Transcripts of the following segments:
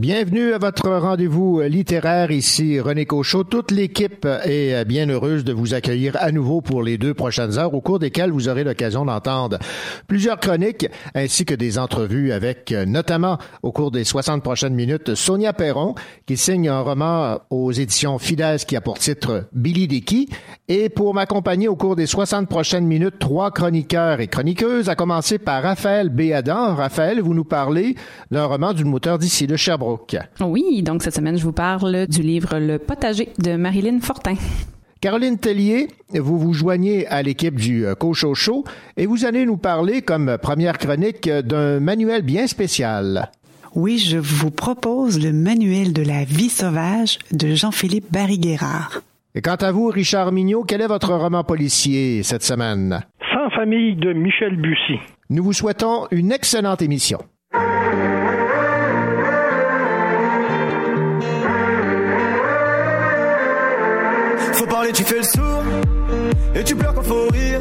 Bienvenue à votre rendez-vous littéraire ici René Cochot. Toute l'équipe est bien heureuse de vous accueillir à nouveau pour les deux prochaines heures au cours desquelles vous aurez l'occasion d'entendre plusieurs chroniques ainsi que des entrevues avec notamment au cours des 60 prochaines minutes Sonia Perron qui signe un roman aux éditions Fides qui a pour titre Billy Dicky et pour m'accompagner au cours des 60 prochaines minutes trois chroniqueurs et chroniqueuses à commencer par Raphaël Béadan. Raphaël, vous nous parlez d'un roman d'une moteur d'ici de Sherbrooke. Oui, donc cette semaine, je vous parle du livre Le potager de Marilyn Fortin. Caroline Tellier, vous vous joignez à l'équipe du euh, Cocho Show et vous allez nous parler comme première chronique d'un manuel bien spécial. Oui, je vous propose le manuel de la vie sauvage de Jean-Philippe Barry-Guérard. Et quant à vous, Richard Mignot, quel est votre roman policier cette semaine? Sans famille de Michel Bussy. Nous vous souhaitons une excellente émission. Tu fais le sourd. Et tu pleures quand faut rire.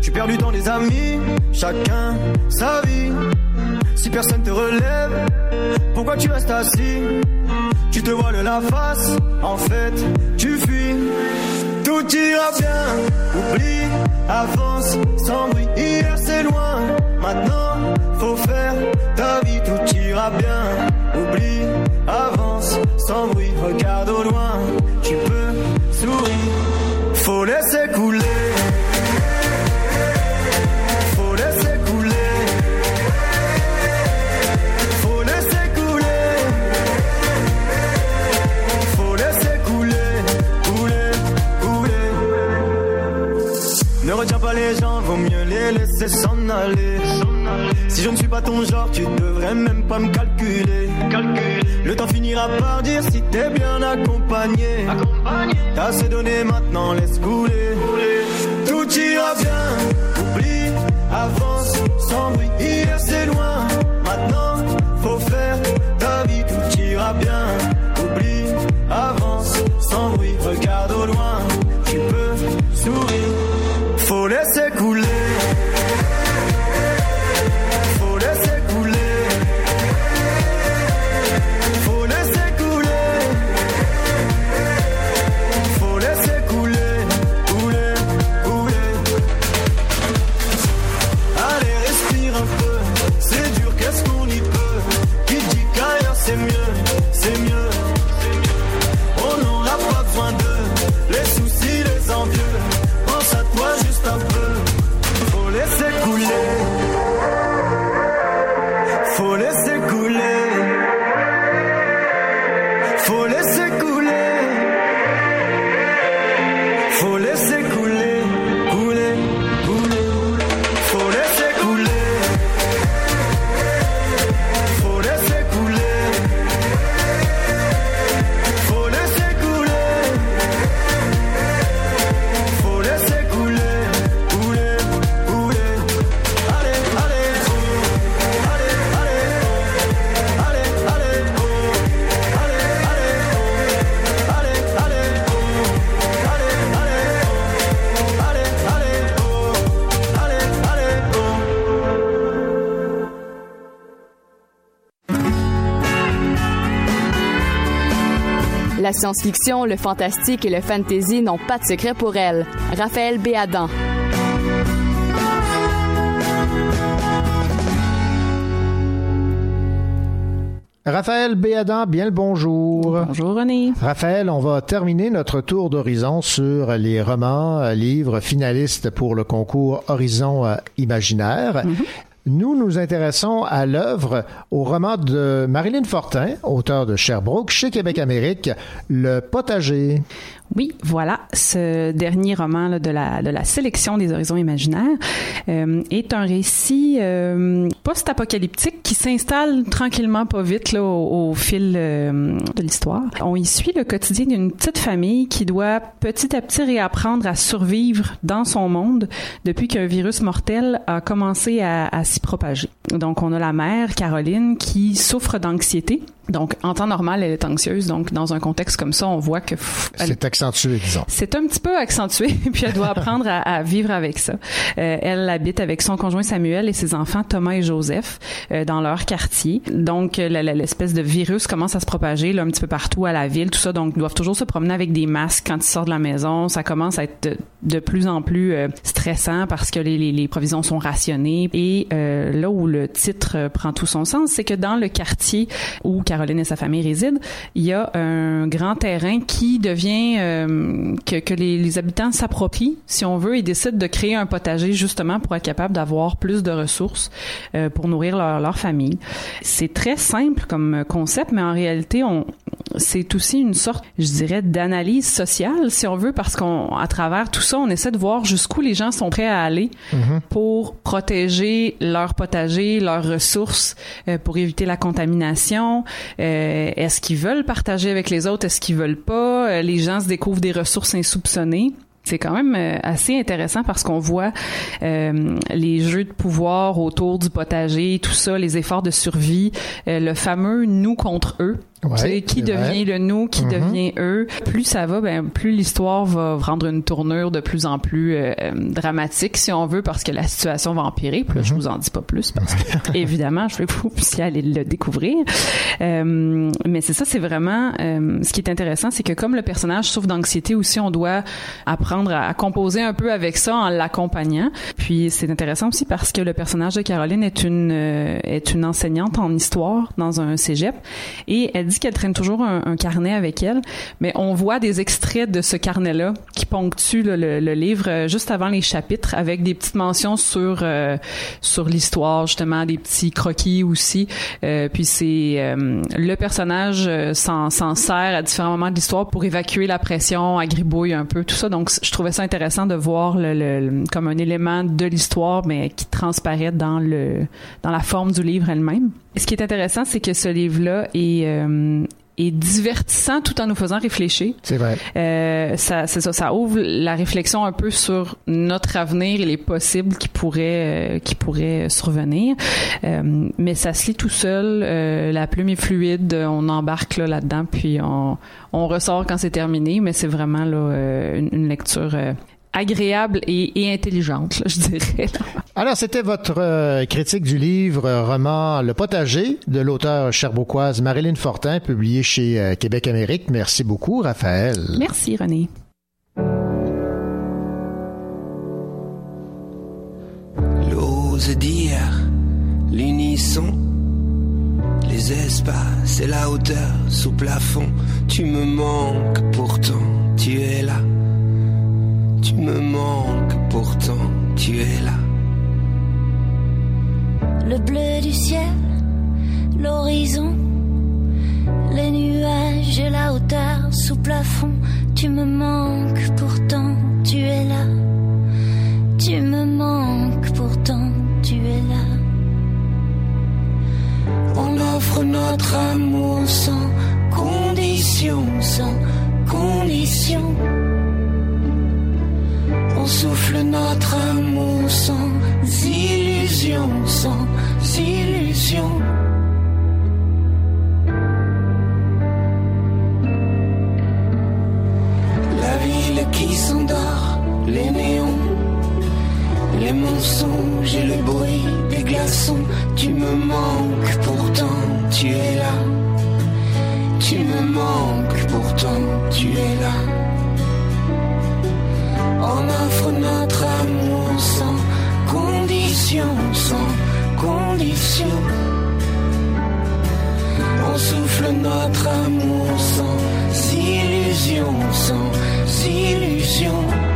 Tu perdu dans les amis. Chacun sa vie. Si personne te relève, pourquoi tu restes assis? Tu te voiles la face. En fait, tu fuis. Tout ira bien. Oublie, avance sans bruit. Hier c'est loin. Maintenant, faut faire ta vie. Tout ira bien. Oublie, avance sans bruit. Regarde au loin. Tu peux faut laisser couler. Faut laisser couler. Faut laisser couler. Faut laisser couler. Couler, couler. Ne retiens pas les gens, vaut mieux les laisser s'en aller. Si je ne suis pas ton genre, tu devrais même pas me calculer. Le temps finira par dire si t'es bien accompagné. T'as assez donné, maintenant laisse couler. Tout ira bien, oublie, avance sans bruit. Hier c'est loin, maintenant faut faire ta vie. Tout ira bien, oublie, avance sans bruit. Regarde au loin, tu peux sourire. Faut laisser couler. Science-fiction, le fantastique et le fantasy n'ont pas de secret pour elle. Raphaël Béadan. Raphaël Béadan, bien le bonjour. Bonjour René. Raphaël, on va terminer notre tour d'horizon sur les romans, euh, livres finalistes pour le concours Horizon euh, Imaginaire. Nous nous intéressons à l'œuvre, au roman de Marilyn Fortin, auteur de Sherbrooke, chez Québec Amérique, Le Potager. Oui, voilà, ce dernier roman de, la, de la sélection des horizons imaginaires euh, est un récit euh, post-apocalyptique qui s'installe tranquillement pas vite au fil euh, de l'histoire. On y suit le quotidien d'une petite famille qui doit petit à petit réapprendre à survivre dans son monde depuis qu'un virus mortel a commencé à, à s'y propager. Donc on a la mère, Caroline, qui souffre d'anxiété donc, en temps normal, elle est anxieuse. Donc, dans un contexte comme ça, on voit que... C'est accentué, disons. C'est un petit peu accentué, puis elle doit apprendre à, à vivre avec ça. Euh, elle habite avec son conjoint Samuel et ses enfants Thomas et Joseph euh, dans leur quartier. Donc, l'espèce de virus commence à se propager là, un petit peu partout à la ville, tout ça. Donc, ils doivent toujours se promener avec des masques quand ils sortent de la maison. Ça commence à être de, de plus en plus euh, stressant parce que les, les, les, provisions sont rationnées. Et euh, là où le titre prend tout son sens, c'est que dans le quartier où Caroline et sa famille résident, il y a un grand terrain qui devient euh, que, que les, les habitants s'approprient, si on veut, et décident de créer un potager justement pour être capable d'avoir plus de ressources euh, pour nourrir leur, leur famille. C'est très simple comme concept, mais en réalité, on c'est aussi une sorte, je dirais, d'analyse sociale, si on veut, parce qu'on, à travers tout ça, on essaie de voir jusqu'où les gens sont prêts à aller Mhm. pour protéger leur potager, leurs ressources, euh, pour éviter la contamination. Euh, est-ce qu'ils veulent partager avec les autres? Est-ce qu'ils veulent pas? Euh, les gens se découvrent des ressources insoupçonnées. C'est quand même euh, assez intéressant parce qu'on voit les jeux de pouvoir autour du potager, tout ça, les efforts de survie, le fameux nous contre eux. Ouais, qui vrai. devient le nous, qui Mhm. devient eux. Plus ça va, ben plus l'histoire va prendre une tournure de plus en plus euh, dramatique, si on veut, parce que la situation va empirer. Puis là, je Mhm. vous en dis pas plus parce que évidemment, je veux que vous puissiez aller le découvrir. Euh, mais c'est ça, c'est vraiment euh, ce qui est intéressant, c'est que comme le personnage souffre d'anxiété aussi, on doit apprendre à, à composer un peu avec ça en l'accompagnant. Puis c'est intéressant aussi parce que le personnage de Caroline est une euh, est une enseignante en histoire dans un cégep et elle dit qu'elle traîne toujours un, carnet avec elle, mais on voit des extraits de ce carnet-là qui ponctuent le, livre euh, juste avant les chapitres avec des petites mentions sur euh, sur l'histoire justement, des petits croquis aussi. Euh, puis c'est le personnage s'en sert à différents moments de l'histoire pour évacuer la pression, à gribouille un peu tout ça. Donc je trouvais ça intéressant de voir comme un élément de l'histoire mais qui transparaît dans le dans la forme du livre elle-même. Ce qui est intéressant, c'est que ce livre-là est est divertissant tout en nous faisant réfléchir. C'est vrai. Euh, ça, c'est ça, ça ouvre la réflexion un peu sur notre avenir et les possibles qui pourraient, euh, qui pourraient survenir. Euh, mais ça se lit tout seul. euh, la plume est fluide. On embarque là, là-dedans, puis on, on ressort quand c'est terminé. Mais c'est vraiment là euh, une, une lecture euh, agréable et, et intelligente, là, je dirais. Alors, c'était votre euh, critique du livre euh, roman Le potager de l'auteur cherbourgoise Marilyn Fortin, publié chez euh, Québec Amérique. Merci beaucoup, Raphaël. Merci, René. L'ose dire, l'unisson, les espaces et la hauteur sous plafond. Tu me manques, pourtant tu es là. Tu me manques, pourtant tu es là. Le bleu du ciel, l'horizon, les nuages et la hauteur sous plafond. Tu me manques, pourtant tu es là. Tu me manques, pourtant tu es là. On offre notre amour sans condition, sans condition. On souffle notre amour sans illusion, sans illusion. La ville qui s'endort, les néons, les mensonges et le bruit des glaçons. Tu me manques, pourtant tu es là. Tu me manques, pourtant tu es là. On offre notre amour sans condition, sans condition. On souffle notre amour sans illusion, sans illusion.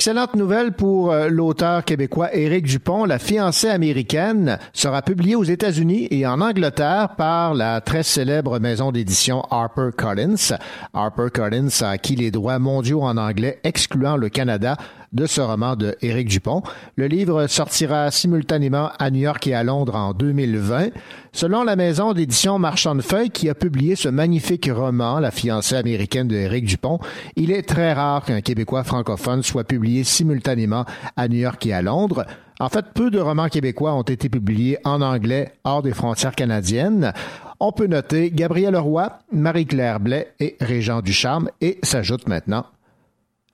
Excellente nouvelle pour euh, l'auteur québécois Éric Dupont. La fiancée américaine sera publiée aux États-Unis et en Angleterre par la très célèbre maison d'édition HarperCollins. HarperCollins a acquis les droits mondiaux en anglais, excluant le Canada, de ce roman de Éric Dupont. Le livre sortira simultanément à New York et à Londres en 2020. Selon la maison d'édition Marchand de Feuilles qui a publié ce magnifique roman, La fiancée américaine de Éric Dupont, il est très rare qu'un Québécois francophone soit publié simultanément à New York et à Londres. En fait, peu de romans québécois ont été publiés en anglais hors des frontières canadiennes. On peut noter Gabriel Roy, Marie-Claire Blais et Régent Ducharme et s'ajoute maintenant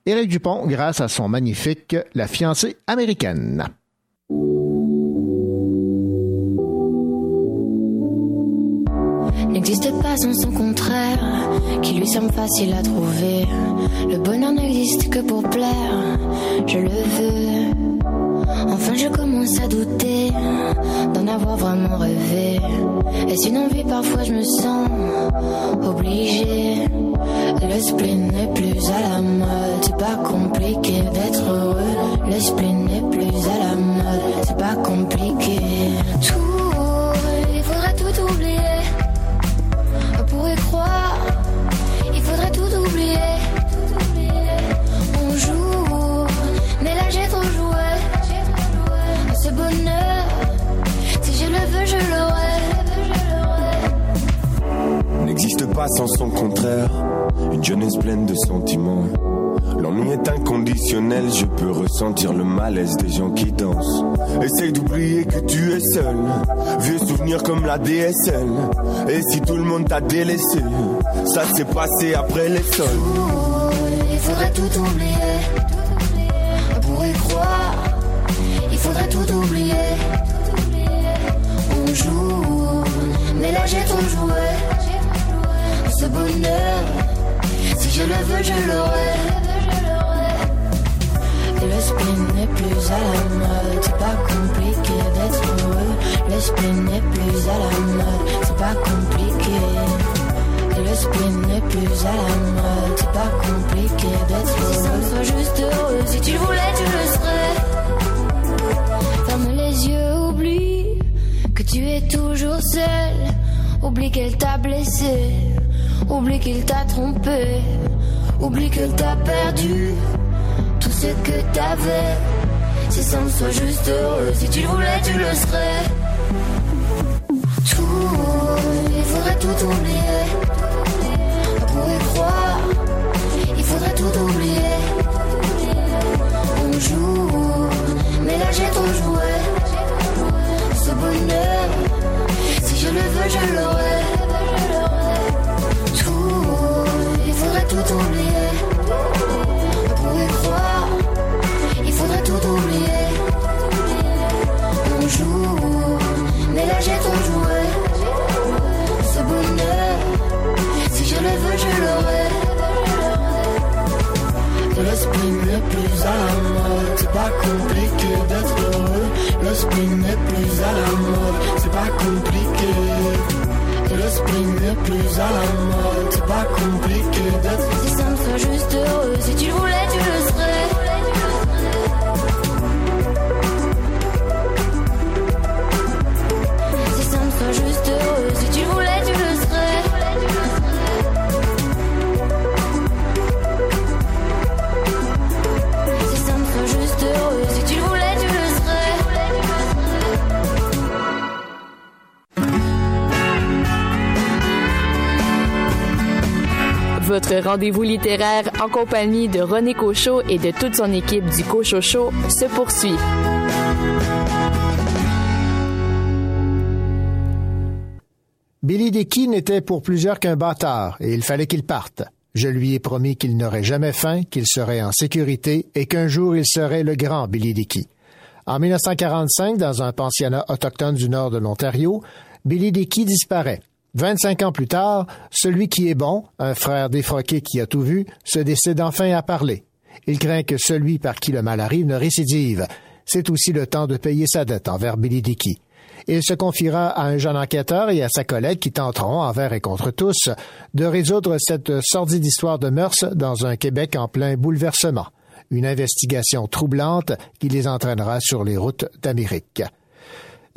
Éric Dupont grâce à son magnifique La fiancée américaine. N'existe pas sans son contraire, qui lui semble facile à trouver. Le bonheur n'existe que pour plaire, je le veux. Enfin, je commence à douter d'en avoir vraiment rêvé. Est-ce une Parfois, je me sens obligée. Le spleen n'est plus à la mode, c'est pas compliqué d'être heureux. Le spleen n'est plus à la mode, c'est pas compliqué. Tout, il faudrait tout oublier pour y croire, il faudrait tout oublier. Ce bonheur, si je le veux, je l'aurai. N'existe pas sans son contraire, une jeunesse pleine de sentiments. L'ennui est inconditionnel, je peux ressentir le malaise des gens qui dansent. Essaye d'oublier que tu es seul, vieux souvenir comme la DSL. Et si tout le monde t'a délaissé, ça s'est passé après les sols. Il faudrait tout oublier tout oublier. On joue, mais là j'ai trop joué. Ce bonheur, si je le veux, je l'aurai. Le spleen n'est plus à la mode, c'est pas compliqué d'être heureux. Le spleen n'est plus à la mode, c'est pas compliqué. Le spleen n'est plus à la mode, c'est pas compliqué d'être heureux. Sois juste heureux, si tu le voulais, tu le serais. Que tu es toujours seul. Oublie qu'elle t'a blessé, oublie qu'il t'a trompé, oublie qu'elle t'a perdu tout ce que t'avais. C'est simple, sois juste heureux. Si tu le voulais, tu le serais. Tout, il faudrait tout oublier. Pour y croire, il faudrait tout oublier. On joue, mais là j'ai trop je le veux, je l'aurai. Spring n'est plus à la mode. C'est pas compliqué d'être heureux. Le spring n'est plus à la mode. C'est pas compliqué. Le spring n'est plus à la mode. C'est pas compliqué d'être Si ça me soit juste heureux, si tu voulais, tu le serais. Votre rendez-vous littéraire en compagnie de René Cochot et de toute son équipe du Cochot se poursuit. Billy Dickey n'était pour plusieurs qu'un bâtard, et il fallait qu'il parte. Je lui ai promis qu'il n'aurait jamais faim, qu'il serait en sécurité, et qu'un jour il serait le grand Billy Dickey. En 1945, dans un pensionnat autochtone du nord de l'Ontario, Billy Dickey disparaît. 25 ans plus tard, celui qui est bon, un frère défroqué qui a tout vu, se décide enfin à parler. Il craint que celui par qui le mal arrive ne récidive. C'est aussi le temps de payer sa dette envers Billy Dickey. Il se confiera à un jeune enquêteur et à sa collègue qui tenteront, envers et contre tous, de résoudre cette sordide histoire de mœurs dans un Québec en plein bouleversement. Une investigation troublante qui les entraînera sur les routes d'Amérique.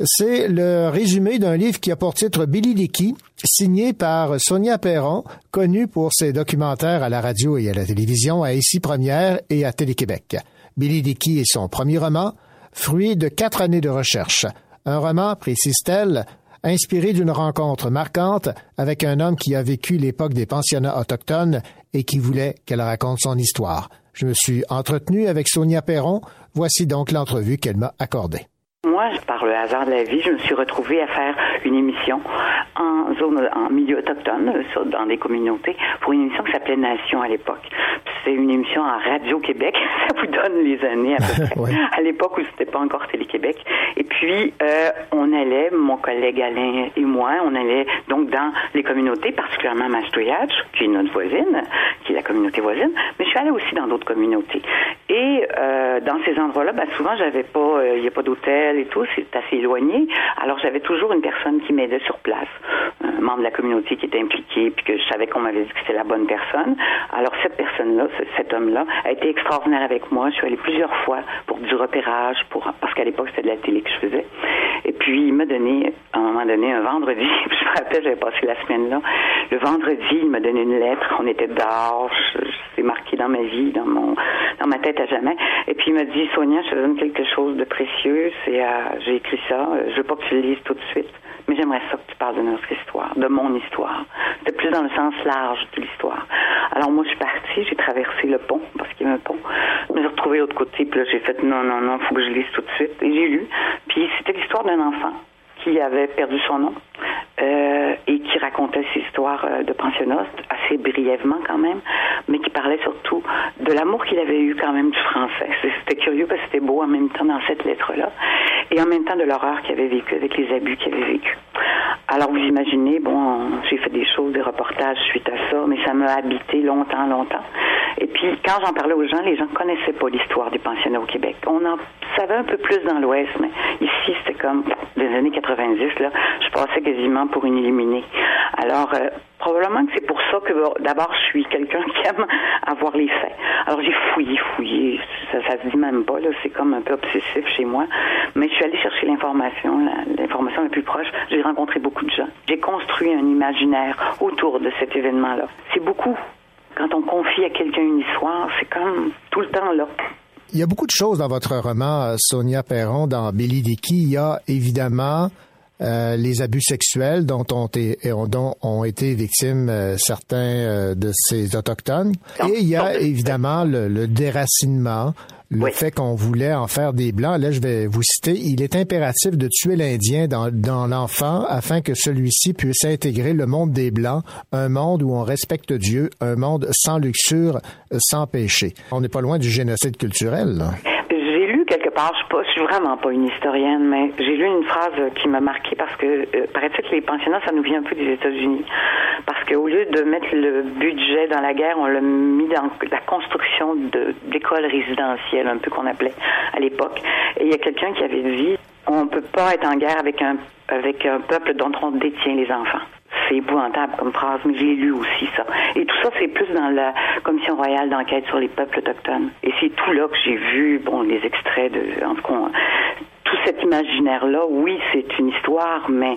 C'est le résumé d'un livre qui a pour titre Billy Dickey, signé par Sonia Perron, connue pour ses documentaires à la radio et à la télévision, à Ici Première et à Télé-Québec. Billy Dickey est son premier roman, fruit de quatre années de recherche. Un roman, précise-t-elle, inspiré d'une rencontre marquante avec un homme qui a vécu l'époque des pensionnats autochtones et qui voulait qu'elle raconte son histoire. Je me suis entretenu avec Sonia Perron. Voici donc l'entrevue qu'elle m'a accordée. Moi, par le hasard de la vie, je me suis retrouvée à faire une émission en zone, en milieu autochtone, dans des communautés, pour une émission qui s'appelait Nation à l'époque. C'était une émission à Radio Québec. Ça vous donne les années à peu près. Ouais. À l'époque où c'était pas encore Télé-Québec. Et puis, euh, on allait, mon collègue Alain et moi, on allait donc dans les communautés, particulièrement Mastouillage, qui est notre voisine, qui est la communauté voisine, mais je suis allée aussi dans d'autres communautés. Et euh, dans ces endroits-là, ben, souvent, j'avais pas, euh, il n'y a pas d'hôtel et tout, c'est assez éloigné. Alors, j'avais toujours une personne qui m'aidait sur place, un membre de la communauté qui était impliqué, puis que je savais qu'on m'avait dit que c'était la bonne personne. Alors, cette personne-là, ce- cet homme-là, a été extraordinaire avec moi. Je suis allée plusieurs fois pour du repérage, parce qu'à l'époque, c'était de la télé que je faisais. Et puis, il m'a donné, à un moment donné, un vendredi, je me rappelle, j'avais passé la semaine là. Le vendredi, il m'a donné une lettre. On était dehors. Marqué dans ma vie, dans mon, dans ma tête à jamais. Et puis, il m'a dit, Sonia, je te donne quelque chose de précieux. C'est, euh, j'ai écrit ça. Je veux pas que tu le lises tout de suite. Mais j'aimerais ça que tu parles de notre histoire, de mon histoire. C'était plus dans le sens large de l'histoire. Alors moi, je suis partie, j'ai traversé le pont, parce qu'il y avait un pont. Je me suis retrouvée de l'autre côté, puis là, j'ai fait non, non, non, faut que je lise tout de suite. Et j'ai lu. Puis c'était l'histoire d'un enfant qui avait perdu son nom euh, et qui racontait ses histoires euh, de pensionnat, assez brièvement quand même, mais qui parlait surtout de l'amour qu'il avait eu quand même du français. C'était curieux parce que c'était beau en même temps dans cette lettre-là, et en même temps de l'horreur qu'il avait vécu avec les abus qu'il avait vécu. Alors vous imaginez, bon, j'ai fait des choses, des reportages suite à ça, mais ça m'a habité longtemps, longtemps. Et puis quand j'en parlais aux gens, les gens connaissaient pas l'histoire des pensionnats au Québec. On en savait un peu plus dans l'Ouest, mais ici c'était comme des années 90 là, je passais quasiment pour une illuminée. Alors euh, probablement que c'est pour ça que d'abord je suis quelqu'un qui aime avoir les faits. Alors j'ai fouillé, fouillé, ça, ça se dit même pas là, c'est comme un peu obsessif chez moi, mais je suis allée chercher l'information, l'information la plus proche. J'ai rencontré beaucoup de gens. J'ai construit un imaginaire autour de cet événement-là. C'est beaucoup. Quand on confie à quelqu'un une histoire, c'est comme tout le temps là. Il y a beaucoup de choses dans votre roman, euh, Sonia Perron, dans Billy Dickey. Il y a évidemment euh, les abus sexuels dont ont, dont ont été victimes euh, certains euh, de ces autochtones. Et il y a évidemment le, le déracinement, le fait qu'on voulait en faire des blancs. Là, je vais vous citer. Il est impératif de tuer l'Indien dans, dans l'enfant afin que celui-ci puisse intégrer le monde des blancs, un monde où on respecte Dieu, un monde sans luxure, sans péché. On n'est pas loin du génocide culturel. Là. Je suis, pas, je suis vraiment pas une historienne, mais j'ai lu une phrase qui m'a marqué parce que euh, paraît-il que les pensionnats, ça nous vient un peu des États-Unis. Parce qu'au lieu de mettre le budget dans la guerre, on l'a mis dans la construction d'écoles résidentielles, un peu qu'on appelait à l'époque. Et il y a quelqu'un qui avait dit, on peut pas être en guerre avec un, avec un peuple dont on détient les enfants. C'est épouvantable comme phrase, mais j'ai lu aussi ça. Et tout ça, c'est plus dans la Commission royale d'enquête sur les peuples autochtones. Et c'est tout là que j'ai vu, bon, les extraits de, en tout cas, tout cet imaginaire-là, oui, c'est une histoire, mais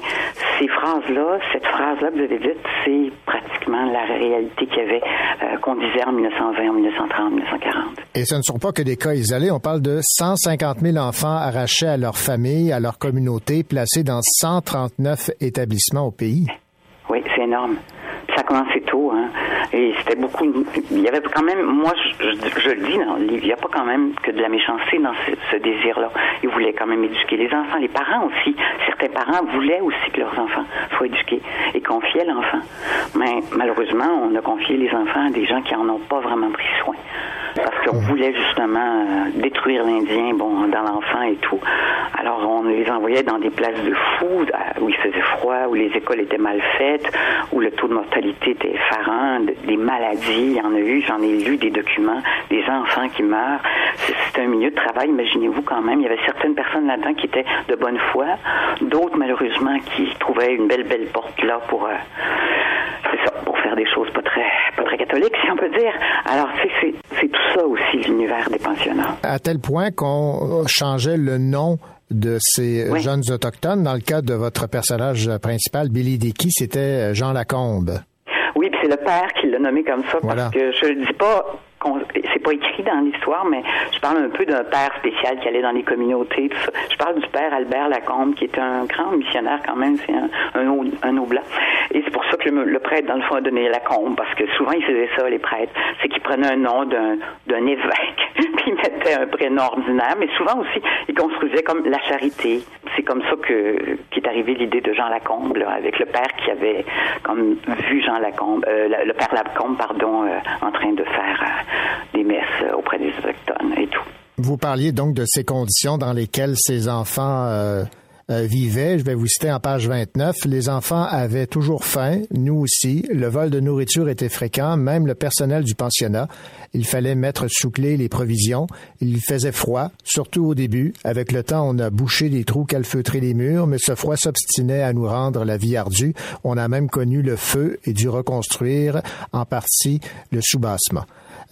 ces phrases-là, cette phrase-là que vous avez dite, c'est pratiquement la réalité qu'il y avait, euh, qu'on disait en 1920, en 1930, 1940. Et ce ne sont pas que des cas isolés. On parle de 150 000 enfants arrachés à leur famille, à leur communauté, placés dans 139 établissements au pays. Ça a commencé tôt, hein. Et c'était beaucoup. Il y avait quand même, moi, je, le dis dans le livre, il n'y a pas quand même que de la méchanceté dans ce, désir-là. Ils voulaient quand même éduquer les enfants, les parents aussi. Certains parents voulaient aussi que leurs enfants soient éduqués et confiaient l'enfant. Mais malheureusement, on a confié les enfants à des gens qui en ont pas vraiment pris soin. Qu'on voulait justement euh, détruire l'Indien, bon, dans l'enfant et tout. Alors on les envoyait dans des places de fous à- où il faisait froid, où les écoles étaient mal faites, où le taux de mortalité était effarant, de- des maladies, il y en a eu, j'en ai lu des documents, des enfants qui meurent. C'est- C'était un milieu de travail, imaginez-vous quand même. Il y avait certaines personnes là-dedans qui étaient de bonne foi, d'autres malheureusement qui trouvaient une belle belle porte là pour euh, ça, pour faire des choses pas très pas très catholiques si on peut dire. Alors tu sais, c'est tout ça aussi l'univers des pensionnats. À tel point qu'on changeait le nom de ces Oui. jeunes autochtones. Dans le cas de votre personnage principal, Billy Dickey, c'était Jean Lacombe. Oui, puis c'est le père qui l'a nommé comme ça Voilà. parce que je le dis pas c'est pas écrit dans l'histoire, mais je parle un peu d'un père spécial qui allait dans les communautés. Je parle du père Albert Lacombe, qui est un grand missionnaire quand même, c'est un, un, un. Et c'est pour ça que le, prêtre, dans le fond, a donné Lacombe, parce que souvent, ils faisaient ça, les prêtres. C'est qu'ils prenaient un nom d'un évêque, puis ils mettaient un prénom ordinaire, mais souvent aussi, ils construisaient comme la charité. C'est comme ça que qu'est arrivée l'idée de Jean Lacombe, avec le père qui avait comme vu Jean Lacombe, euh, le, le père Lacombe, pardon, euh, en train de faire euh, euh, auprès des autochtones et tout. Vous parliez donc de ces conditions dans lesquelles ces enfants euh, euh, vivaient. Je vais vous citer en page 29. Les enfants avaient toujours faim, nous aussi. Le vol de nourriture était fréquent, même le personnel du pensionnat. Il fallait mettre sous clé les provisions. Il faisait froid, surtout au début. Avec le temps, on a bouché des trous, calfeutré les murs, mais ce froid s'obstinait à nous rendre la vie ardue. On a même connu le feu et dû reconstruire en partie le soubassement.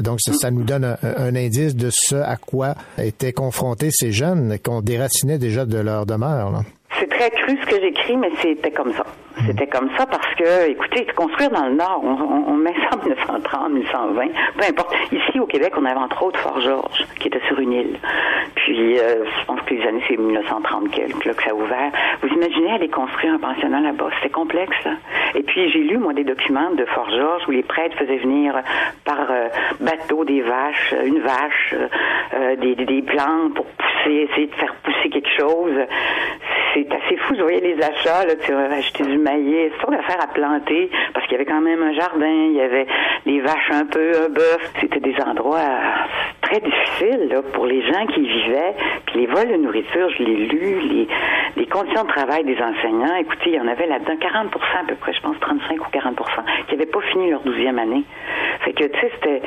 Donc, ça, nous donne un, indice de ce à quoi étaient confrontés ces jeunes qu'on déracinait déjà de leur demeure. C'est très cru ce que j'écris, mais c'était comme ça. C'était comme ça parce que, écoutez, construire dans le Nord, on, met ça en 1930, 1920, peu importe. Ici, au Québec, on avait entre autres Fort-Georges, qui était sur une île. Puis, euh, je pense que les années, c'est 1930 quelques, là, que ça a ouvert. Vous imaginez aller construire un pensionnat là-bas? C'était complexe. Et puis, j'ai lu, moi, des documents de Fort-Georges où les prêtres faisaient venir par euh, bateau des vaches, une vache, euh, euh, des, des, plantes pour pousser, essayer de faire pousser quelque chose. Assez fou. Je voyais les achats, là, tu acheter du maïs, c'est pas d'affaires à planter, parce qu'il y avait quand même un jardin, il y avait des vaches un peu, un bœuf. C'était des endroits très difficiles là, pour les gens qui y vivaient. Puis les vols de nourriture, je l'ai lu, les, les conditions de travail des enseignants, écoutez, il y en avait là-dedans 40% à peu près, je pense 35 ou 40% qui n'avaient pas fini leur douzième année. Fait que, tu sais, c'était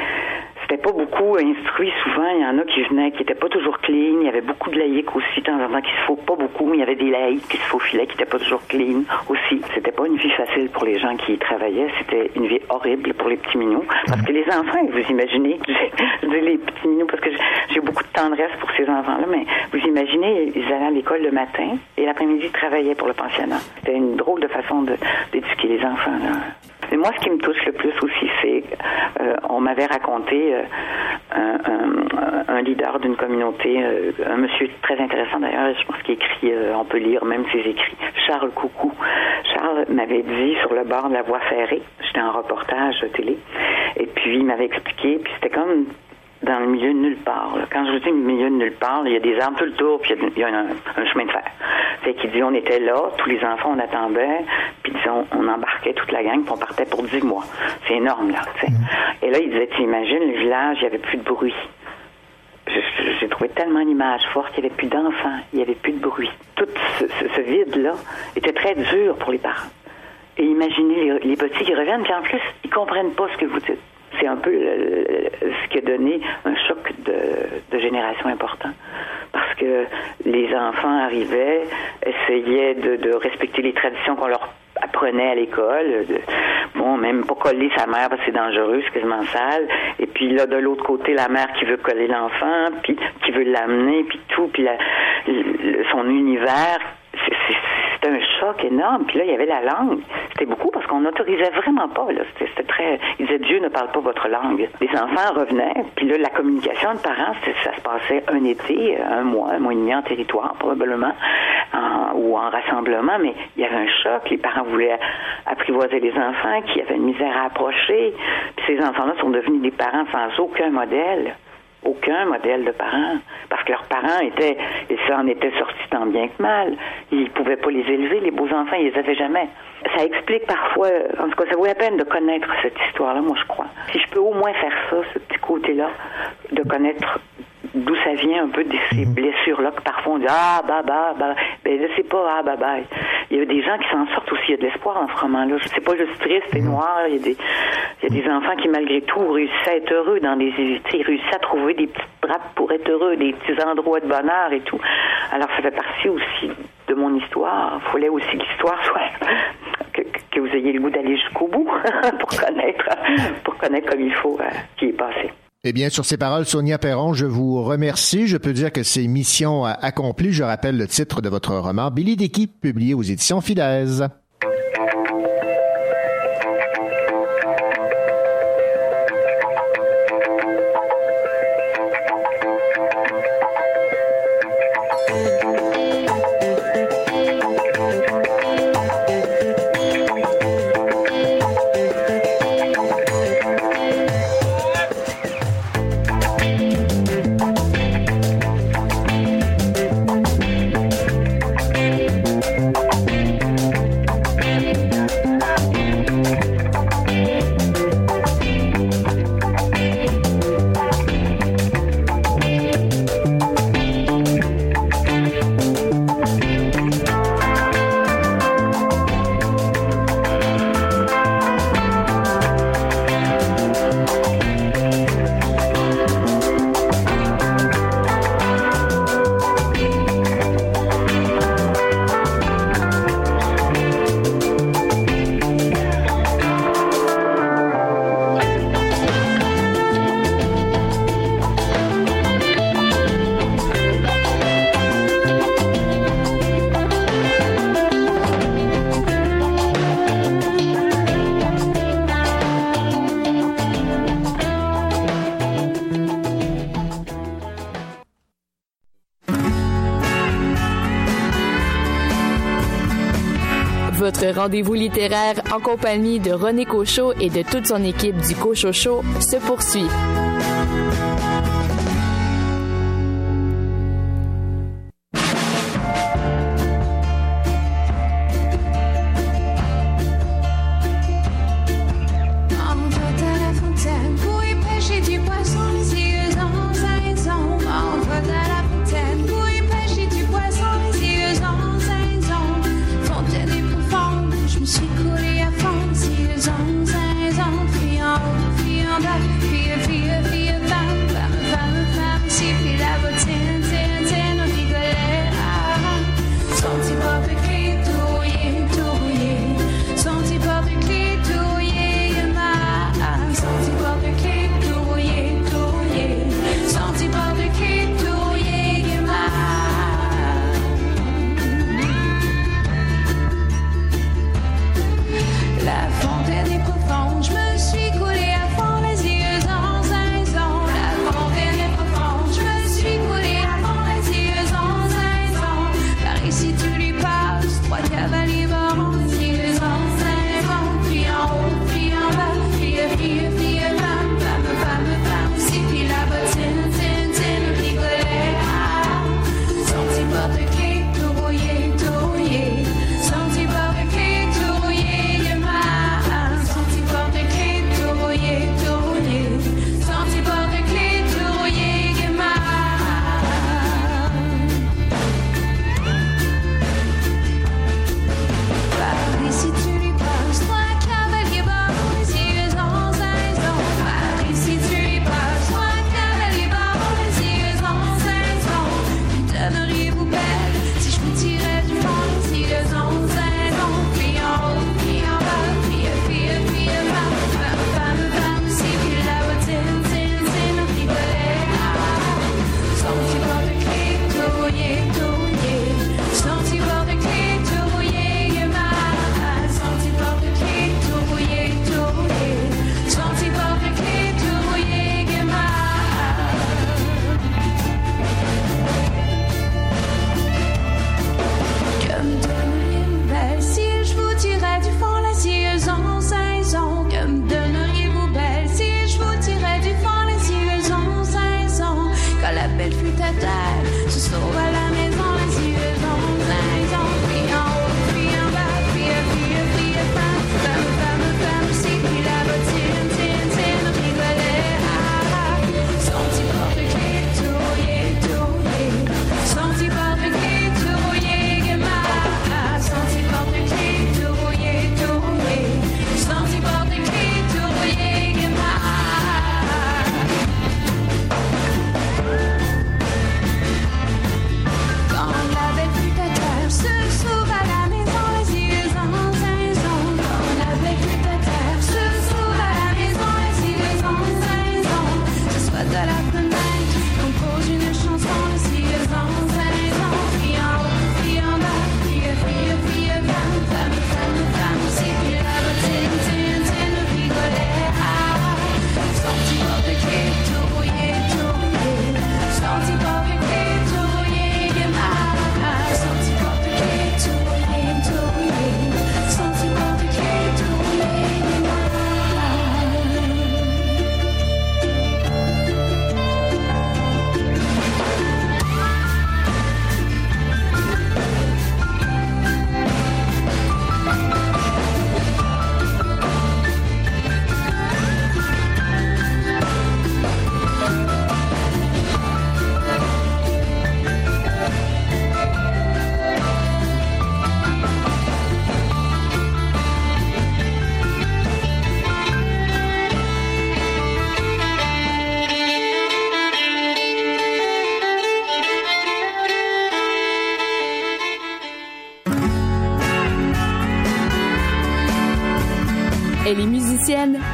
c'était pas beaucoup instruit souvent. Il y en a qui venaient, qui étaient pas toujours clean. Il y avait beaucoup de laïcs aussi, de temps en temps, qui se faut pas beaucoup, mais il y avait des laïcs qui se faufilaient, qui étaient pas toujours clean aussi. C'était pas une vie facile pour les gens qui y travaillaient. C'était une vie horrible pour les petits minous. Parce que les enfants, vous imaginez, je les petits minous parce que j'ai beaucoup de tendresse pour ces enfants-là, mais vous imaginez, ils allaient à l'école le matin et l'après-midi, ils travaillaient pour le pensionnat. C'était une drôle de façon d'éduquer les enfants, là. Mais moi, ce qui me touche le plus aussi, c'est euh, on m'avait raconté euh, un, leader d'une communauté, euh, un monsieur très intéressant d'ailleurs, je pense qu'il écrit, euh, on peut lire même ses écrits, Charles Coucou. Charles m'avait dit sur le bord de la voie ferrée, j'étais en reportage télé, et puis il m'avait expliqué, puis c'était comme dans le milieu de nulle part. là. Quand je vous dis milieu de nulle part, il y a des arbres tout le tour, puis il y a, un, un chemin de fer. Fait qu'il dit, on était là, tous les enfants, on attendait, puis disons, on embarquait toute la gang, puis on partait pour 10 mois. C'est énorme, là, tu sais. Et là, il disait, tu imagines, le village, il n'y avait plus de bruit. J'ai trouvé tellement l'image forte, il n'y avait plus d'enfants, il n'y avait plus de bruit. Tout ce, ce- ce vide-là était très dur pour les parents. et imaginez les, les petits qui reviennent, puis en plus, ils comprennent pas ce que vous dites. C'est un peu ce qui a donné un choc de, génération important. Parce que les enfants arrivaient, essayaient de, respecter les traditions qu'on leur apprenait à l'école. Bon, même pas coller sa mère parce que c'est dangereux, c'est quasiment sale. Et puis là, de l'autre côté, la mère qui veut coller l'enfant, puis qui veut l'amener, puis tout, puis son univers un choc énorme. Puis là, il y avait la langue. C'était beaucoup parce qu'on n'autorisait vraiment pas. C'était, très. Ils disaient Dieu ne parle pas votre langue. Les enfants revenaient. Puis là, la communication de parents, ça se passait un été, un mois, un mois et demi en territoire probablement, ou en rassemblement. Mais il y avait un choc. Les parents voulaient apprivoiser les enfants qui avaient une misère à approcher. Puis ces enfants-là sont devenus des parents sans aucun modèle aucun modèle de parents parce que leurs parents étaient et ça en était sorti tant bien que mal. Ils pouvaient pas les élever, les beaux enfants, ils les avaient jamais. Ça explique parfois, en tout cas, ça vaut la peine de connaître cette histoire-là, moi je crois. Si je peux au moins faire ça, ce petit côté-là, de connaître d'où ça vient un peu de ces mhm. blessures-là que parfois on dit Ah, bah, bah, bah. Ben, je sais pas, ah, bah, bah. Il y a des gens qui s'en sortent aussi. Il y a de l'espoir en ce roman-là. C'est pas juste triste et mhm. noir. Il y, a des, il y a des enfants qui, malgré tout, réussissent à être heureux dans des. Ils réussissent à trouver des petites trappes pour être heureux, des petits endroits de bonheur et tout. Alors, ça fait partie aussi de mon histoire. Il fallait aussi que l'histoire soit. Que, que, vous ayez le goût d'aller jusqu'au bout pour connaître, pour connaître comme il faut euh, ce qui est passé. Eh bien, sur ces paroles, Sonia Perron, je vous remercie. Je peux dire que c'est mission accomplie. Je rappelle le titre de votre roman, Billy d'équipe, publié aux éditions Fidèse. rendez-vous littéraire en compagnie de René Cochot et de toute son équipe du Cochot Show se poursuit.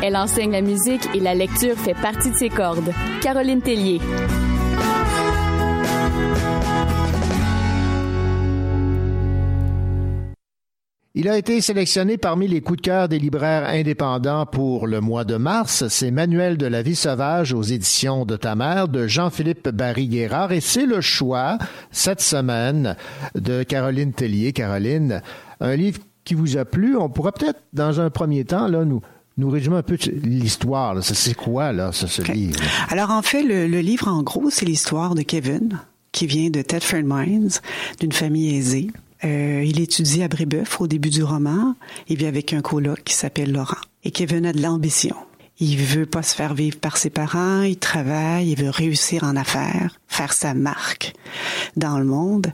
Elle enseigne la musique et la lecture fait partie de ses cordes. Caroline Tellier. Il a été sélectionné parmi les coups de cœur des libraires indépendants pour le mois de mars. C'est Manuel de la vie sauvage aux éditions de ta mère de Jean-Philippe Barry-Guérard et c'est le choix cette semaine de Caroline Tellier. Caroline, un livre qui vous a plu. On pourrait peut-être, dans un premier temps, là, nous, nous résumer un peu l'histoire. C'est quoi, là, ce, ce livre? Alors, en fait, le, le livre, en gros, c'est l'histoire de Kevin, qui vient de Thetford Mines, d'une famille aisée. Euh, il étudie à Brébeuf au début du roman. Il vit avec un coloc qui s'appelle Laurent. Et Kevin a de l'ambition. Il veut pas se faire vivre par ses parents, il travaille, il veut réussir en affaires, faire sa marque dans le monde.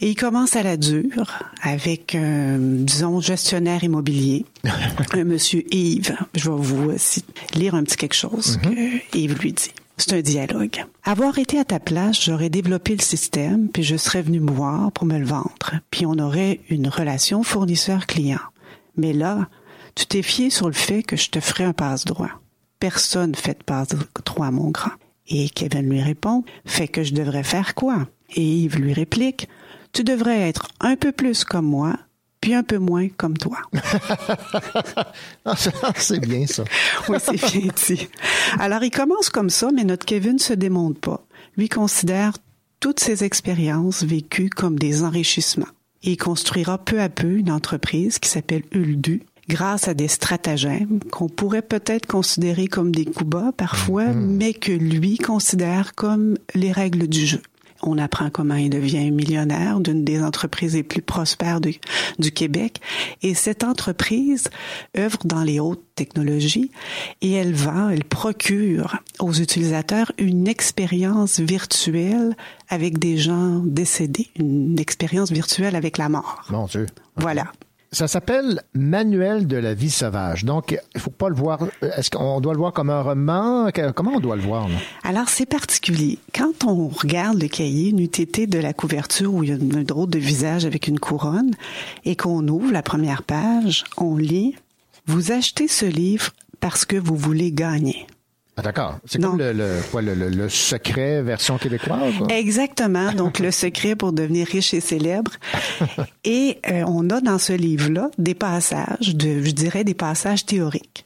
Et il commence à la dure avec un, disons, gestionnaire immobilier, un monsieur Yves. Je vais vous aussi lire un petit quelque chose que Yves lui dit. C'est un dialogue. Avoir été à ta place, j'aurais développé le système, puis je serais venu me voir pour me le vendre, puis on aurait une relation fournisseur-client. Mais là, tu t'es fié sur le fait que je te ferais un passe-droit. Personne fait de passe-droit, mon grand. Et Kevin lui répond, fait que je devrais faire quoi? Et Yves lui réplique, tu devrais être un peu plus comme moi, puis un peu moins comme toi. c'est bien ça. oui, c'est bien dit. Alors, il commence comme ça, mais notre Kevin se démonte pas. Lui considère toutes ses expériences vécues comme des enrichissements. Et il construira peu à peu une entreprise qui s'appelle Uldu, grâce à des stratagèmes qu'on pourrait peut-être considérer comme des coups bas parfois, mais que lui considère comme les règles du jeu. On apprend comment il devient millionnaire d'une des entreprises les plus prospères du, du, Québec. Et cette entreprise œuvre dans les hautes technologies et elle vend, elle procure aux utilisateurs une expérience virtuelle avec des gens décédés, une expérience virtuelle avec la mort. Mon Dieu. Voilà. Ça s'appelle Manuel de la vie sauvage. Donc, il faut pas le voir. Est-ce qu'on doit le voir comme un roman? Comment on doit le voir là? Alors, c'est particulier. Quand on regarde le cahier, une UTT de la couverture où il y a un drôle de visage avec une couronne, et qu'on ouvre la première page, on lit Vous achetez ce livre parce que vous voulez gagner. Ah, d'accord. C'est comme le, le, quoi, le, le, secret version québécoise. Quoi? Exactement. Donc, le secret pour devenir riche et célèbre. et euh, on a dans ce livre-là des passages, de, je dirais des passages théoriques,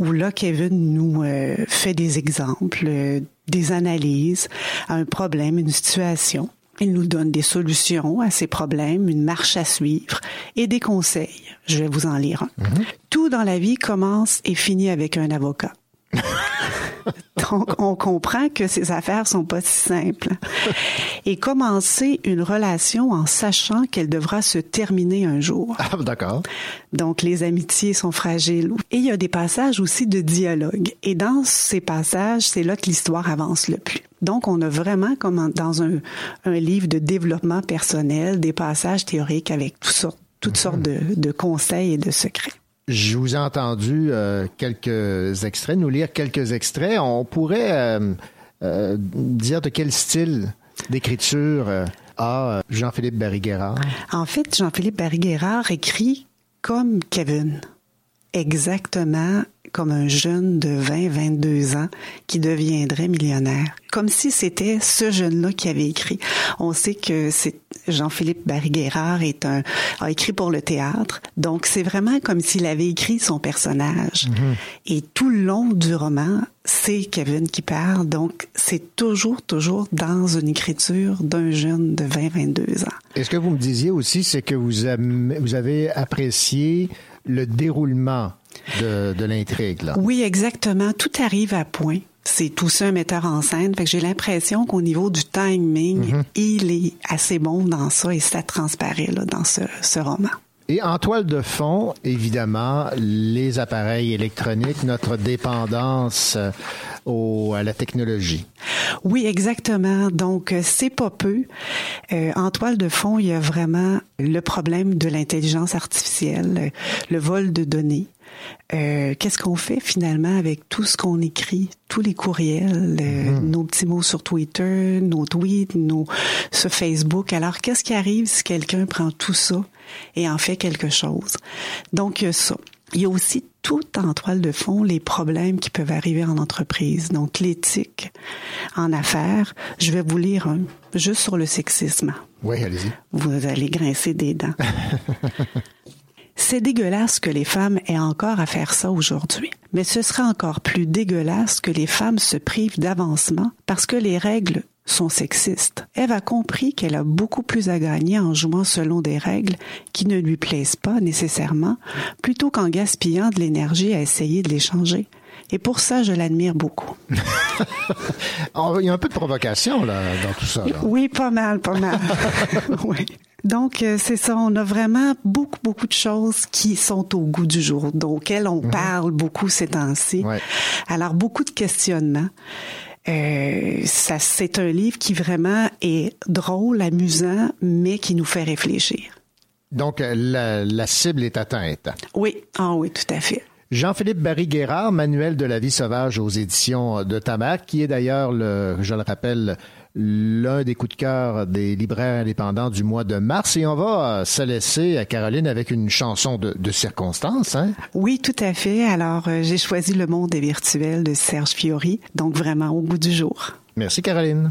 où là, Kevin nous euh, fait des exemples, euh, des analyses à un problème, une situation. Il nous donne des solutions à ces problèmes, une marche à suivre et des conseils. Je vais vous en lire un. Mm -hmm. Tout dans la vie commence et finit avec un avocat. Donc, on comprend que ces affaires sont pas si simples. Et commencer une relation en sachant qu'elle devra se terminer un jour. Ah, d'accord. Donc, les amitiés sont fragiles. Et il y a des passages aussi de dialogue. Et dans ces passages, c'est là que l'histoire avance le plus. Donc, on a vraiment, comme dans un, un livre de développement personnel, des passages théoriques avec toutes sortes de, de conseils et de secrets. Je vous ai entendu euh, quelques extraits, nous lire quelques extraits. On pourrait euh, euh, dire de quel style d'écriture a Jean-Philippe Barry-Guerrard? En fait, Jean-Philippe Barry-Guerrard écrit comme Kevin. Exactement comme un jeune de 20, 22 ans qui deviendrait millionnaire. Comme si c'était ce jeune-là qui avait écrit. On sait que c'est Jean-Philippe Barry-Guerrard est un, a écrit pour le théâtre. Donc, c'est vraiment comme s'il avait écrit son personnage. Mm -hmm. Et tout le long du roman, c'est Kevin qui parle. Donc, c'est toujours, toujours dans une écriture d'un jeune de 20, 22 ans. Et ce que vous me disiez aussi, c'est que vous avez apprécié le déroulement de, de l'intrigue. Là. Oui, exactement. Tout arrive à point. C'est tout ça un metteur en scène. Fait que j'ai l'impression qu'au niveau du timing, -hmm. il est assez bon dans ça et ça transparaît là, dans ce, ce roman. Et en toile de fond, évidemment, les appareils électroniques, notre dépendance au, à la technologie. Oui, exactement. Donc, c'est pas peu. Euh, en toile de fond, il y a vraiment le problème de l'intelligence artificielle, le vol de données. Euh, qu'est-ce qu'on fait finalement avec tout ce qu'on écrit, tous les courriels, euh, mm. nos petits mots sur Twitter, nos tweets, nos sur Facebook? Alors qu'est-ce qui arrive si quelqu'un prend tout ça et en fait quelque chose? Donc il y a ça. Il y a aussi tout en toile de fond les problèmes qui peuvent arriver en entreprise. Donc, l'éthique en affaires, je vais vous lire un, juste sur le sexisme. Oui, allez-y. Vous allez grincer des dents. C'est dégueulasse que les femmes aient encore à faire ça aujourd'hui. Mais ce sera encore plus dégueulasse que les femmes se privent d'avancement parce que les règles sont sexistes. Eve a compris qu'elle a beaucoup plus à gagner en jouant selon des règles qui ne lui plaisent pas nécessairement, plutôt qu'en gaspillant de l'énergie à essayer de les changer. Et pour ça, je l'admire beaucoup. Il y a un peu de provocation là, dans tout ça. là. Oui, pas mal, pas mal. oui. Donc, euh, c'est ça, on a vraiment beaucoup, beaucoup de choses qui sont au goût du jour, auxquelles on parle beaucoup ces temps-ci. Ouais. Alors, beaucoup de questionnements. Euh, ça, c'est un livre qui vraiment est drôle, amusant, mais qui nous fait réfléchir. Donc, euh, la, la cible est atteinte. Oui, ah oui, tout à fait. Jean-Philippe Barry-Guérard, Manuel de la vie sauvage aux éditions de Tamac, qui est d'ailleurs, le, je le rappelle, l'un des coups de cœur des libraires indépendants du mois de mars. Et on va se laisser à Caroline avec une chanson de, de circonstance. Hein? Oui, tout à fait. Alors, euh, j'ai choisi Le monde est virtuel de Serge Fiori, donc vraiment au goût du jour. Merci Caroline.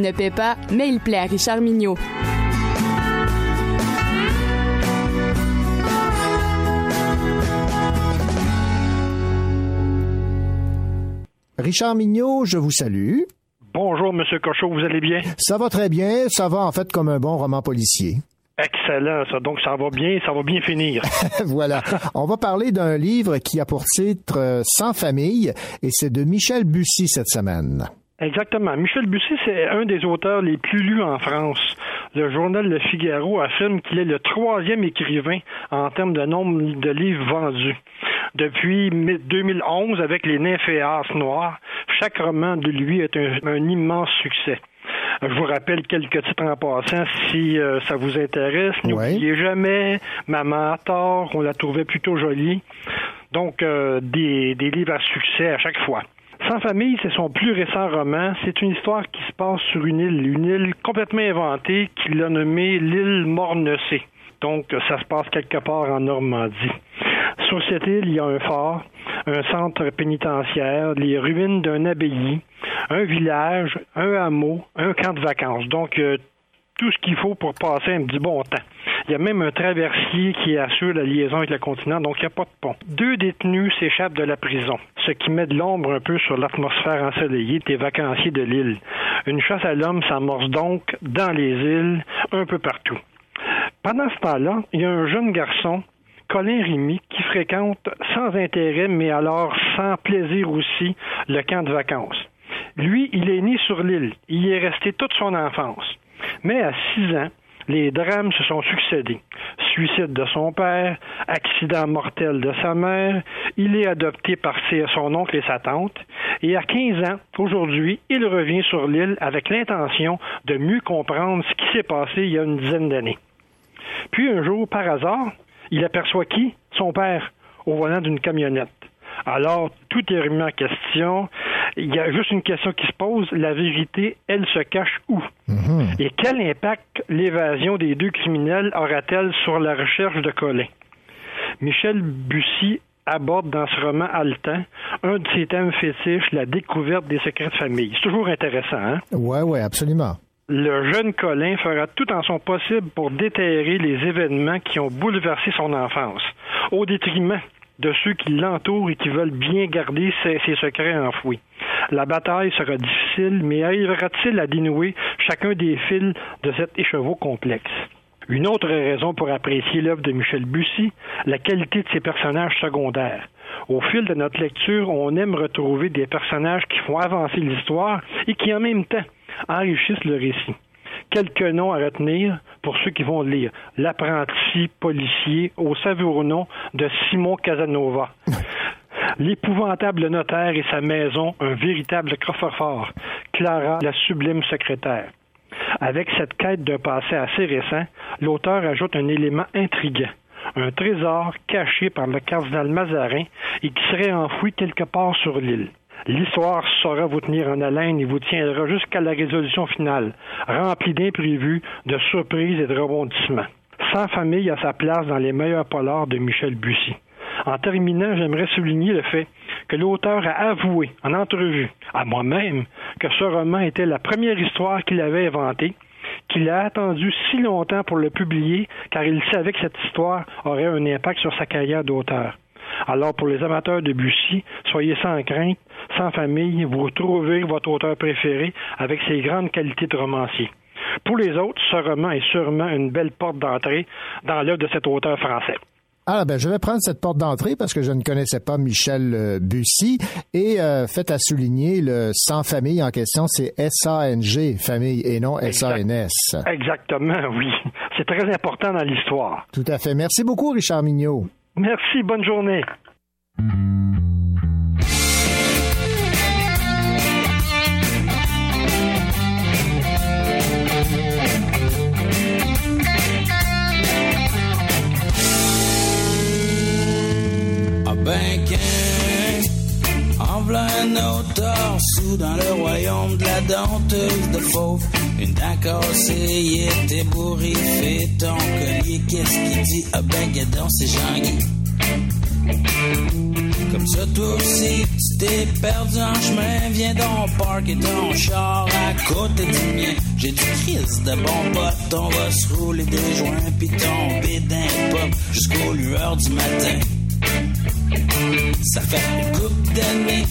ne paie pas, mais il plaît à Richard Mignot. Richard Mignot, je vous salue. Bonjour, Monsieur Cochot, vous allez bien? Ça va très bien, ça va en fait comme un bon roman policier. Excellent, ça. Donc, ça va bien, ça va bien finir. voilà. On va parler d'un livre qui a pour titre euh, Sans famille, et c'est de Michel Bussy cette semaine. Exactement. Michel Bussy, c'est un des auteurs les plus lus en France. Le journal Le Figaro affirme qu'il est le troisième écrivain en termes de nombre de livres vendus. Depuis 2011, avec Les Nymphéas Noirs, chaque roman de lui est un immense succès. Je vous rappelle quelques titres en passant si euh, ça vous intéresse. N'oubliez jamais Maman a tort, on la trouvait plutôt jolie. Donc, euh, des, des livres à succès à chaque fois. Sans famille, c'est son plus récent roman. C'est une histoire qui se passe sur une île, une île complètement inventée qu'il a nommée l'île Mornecée. Donc, ça se passe quelque part en Normandie. Sur cette île, il y a un phare, un centre pénitentiaire, les ruines d'un abbaye, un village, un hameau, un camp de vacances. Donc, euh, tout ce qu'il faut pour passer un petit bon temps. Il y a même un traversier qui assure la liaison avec le continent, donc il n'y a pas de pont. Deux détenus s'échappent de la prison, ce qui met de l'ombre un peu sur l'atmosphère ensoleillée des vacanciers de l'île. Une chasse à l'homme s'amorce donc dans les îles, un peu partout. Pendant ce temps-là, il y a un jeune garçon Colin Rimy, qui fréquente sans intérêt, mais alors sans plaisir aussi, le camp de vacances. Lui, il est né sur l'île. Il y est resté toute son enfance. Mais à six ans, les drames se sont succédés. Suicide de son père, accident mortel de sa mère, il est adopté par son oncle et sa tante, et à 15 ans, aujourd'hui, il revient sur l'île avec l'intention de mieux comprendre ce qui s'est passé il y a une dizaine d'années. Puis un jour, par hasard, il aperçoit qui? Son père, au volant d'une camionnette. Alors, tout est remis en question. Il y a juste une question qui se pose. La vérité, elle se cache où? Mhm. Et quel impact l'évasion des deux criminels aura-t-elle sur la recherche de Colin? Michel Bussy aborde dans ce roman haletant un de ses thèmes fétiches, la découverte des secrets de famille. C'est toujours intéressant, hein? Ouais, ouais, absolument le jeune Colin fera tout en son possible pour déterrer les événements qui ont bouleversé son enfance, au détriment de ceux qui l'entourent et qui veulent bien garder ses, secrets enfouis. La bataille sera difficile, mais arrivera-t-il à dénouer chacun des fils de cet écheveau complexe? Une autre raison pour apprécier l'œuvre de Michel Bussy, la qualité de ses personnages secondaires. Au fil de notre lecture, on aime retrouver des personnages qui font avancer l'histoire et qui en même temps enrichissent le récit. Quelques noms à retenir pour ceux qui vont lire. L'apprenti policier au savoureux nom de Simon Casanova. L'épouvantable notaire et sa maison, un véritable coffre-fort. Clara, la sublime secrétaire. Avec cette quête d'un passé assez récent, l'auteur ajoute un élément intriguant un trésor caché par le cardinal Mazarin et qui serait enfoui quelque part sur l'île. L'histoire saura vous tenir en haleine et vous tiendra jusqu'à la résolution finale, remplie d'imprévus, de surprises et de rebondissements. Sans famille à sa place dans les meilleurs polars de Michel Bussy. En terminant, j'aimerais souligner le fait que l'auteur a avoué en entrevue à moi-même que ce roman était la première histoire qu'il avait inventée, qu'il a attendu si longtemps pour le publier car il savait que cette histoire aurait un impact sur sa carrière d'auteur. Alors, pour les amateurs de Bussy, soyez sans crainte, sans famille, vous trouvez votre auteur préféré avec ses grandes qualités de romancier. Pour les autres, ce roman est sûrement une belle porte d'entrée dans l'œuvre de cet auteur français. Ah ben je vais prendre cette porte d'entrée parce que je ne connaissais pas Michel euh, Bussy et euh, fait à souligner le sans famille en question c'est S-A-N-G famille et non S-A-N-S. Exactement, oui. C'est très important dans l'histoire. Tout à fait. Merci beaucoup Richard Mignot. Merci, bonne journée. Ah ben en un autre sous dans le royaume de la denteuse de fauve. Dent cassée, était bourré, fait ton collier, qu'est-ce qu'il dit? Ah ben gadon, c'est jean Comme ça, toi aussi, tu t'es perdu en chemin, viens donc parker ton char à côté du mien. J'ai du crise de bon pote, on va se rouler des joints, pis tomber d'un pop jusqu'aux lueurs du matin. Ça fait une coupe d'années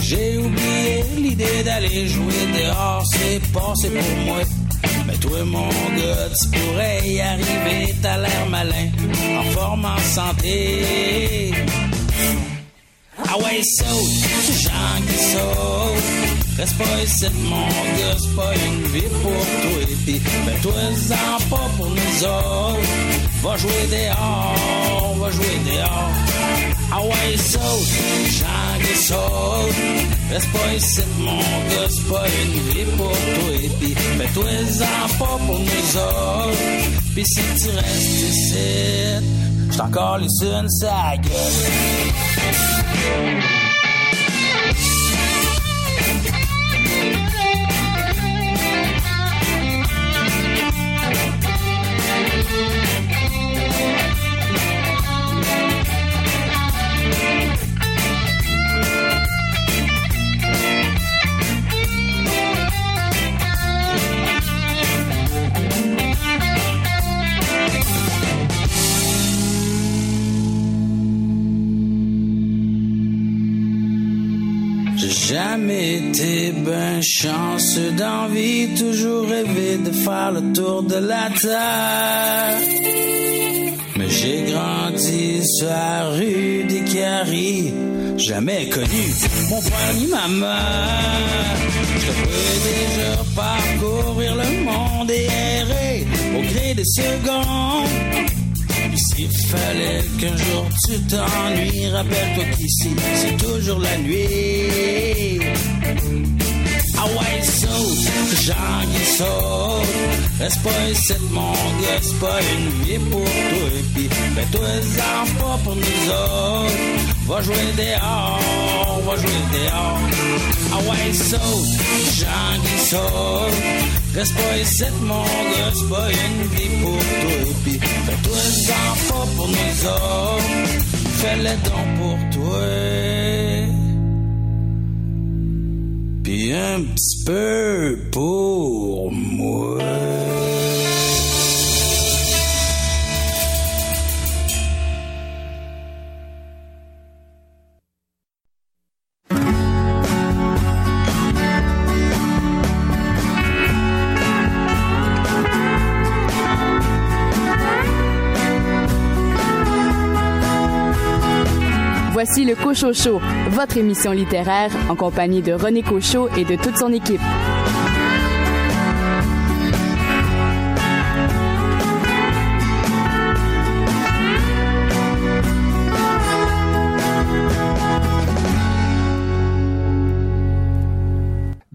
j'ai oublié l'idée d'aller jouer dehors, c'est passé pour moi. Mais toi, mon gars, tu pourrais y arriver, t'as l'air malin, en forme, en santé. Ah ouais, saute, Jean qui saute. Reste pas ici, mon gars, c'est pas une vie pour toi. Et puis, fais-toi-en pas pour nous autres. Va jouer dehors, va jouer dehors. Ouais, saute, Jean qui saute. Reste ici, mon gars, c'est pour toi. Puis, pas pour nous autres. Puis si tu restes ici, encore les jamais été ben chanceux d'envie, toujours rêvé de faire le tour de la terre. Mais j'ai grandi sur la rue des Caries, jamais connu mon père ni ma mère. Je peux déjà parcourir le monde et errer au gré des secondes. S'il fallait qu'un jour tu t'ennuies, rappelle-toi qu'ici c'est toujours la nuit. Ouais, saute, qui saute. Reste pas ici, mon pas une vie pour toi. Et puis, fais-toi-en pas pour nous autres. Va jouer dehors, va jouer dehors. Ah ouais, saute, qui saute. Reste pas ici, mon gars, pas une vie pour toi. Et puis, fais-toi-en pas pour nous autres. Fais-le donc pour toi. Puis un petit peu pour moi. Le Cochocho, votre émission littéraire en compagnie de René Cochot et de toute son équipe.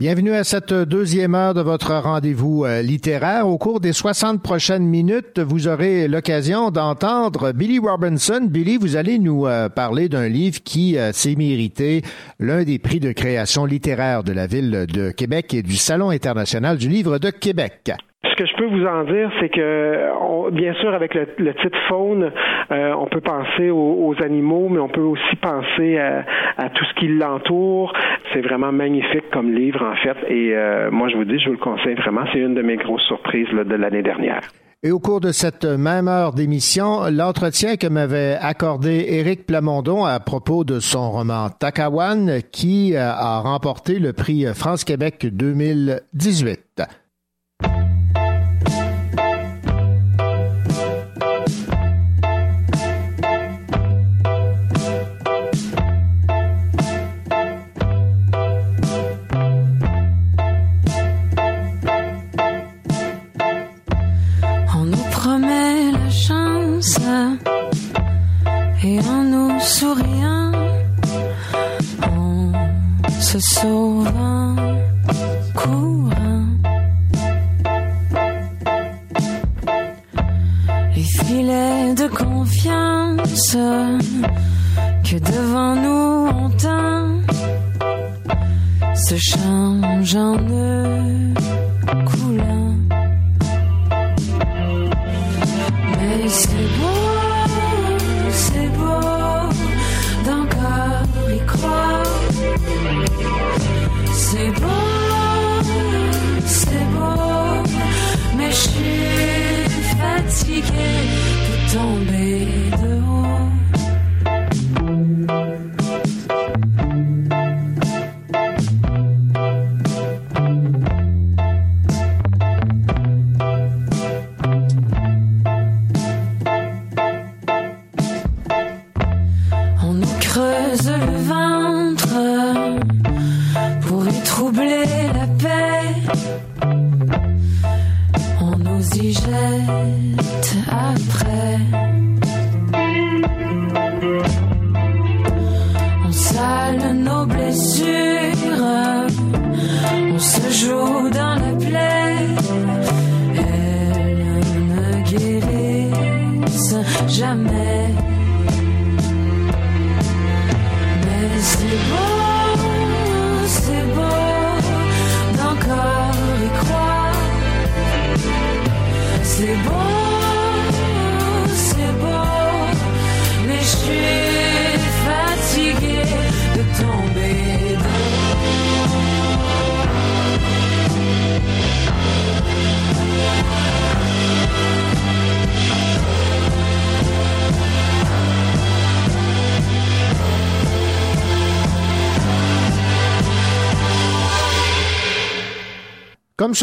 Bienvenue à cette deuxième heure de votre rendez-vous euh, littéraire. Au cours des 60 prochaines minutes, vous aurez l'occasion d'entendre Billy Robinson. Billy, vous allez nous euh, parler d'un livre qui euh, s'est mérité l'un des prix de création littéraire de la ville de Québec et du Salon international du livre de Québec. Ce que je peux vous en dire, c'est que, bien sûr, avec le, titre faune, euh, on peut penser aux, aux, animaux, mais on peut aussi penser à, tout ce qui l'entoure. C'est vraiment magnifique comme livre, en fait. Et euh, moi, je vous dis, je vous le conseille vraiment. C'est une de mes grosses surprises là, de l'année dernière. Et au cours de cette même heure d'émission, l'entretien que m'avait accordé Éric Plamondon à propos de son roman Takawan, qui a remporté le prix France-Québec 2018. Et en nous souriant, on se sauve en courant. Les filets de confiance que devant nous on tend se changent en nœuds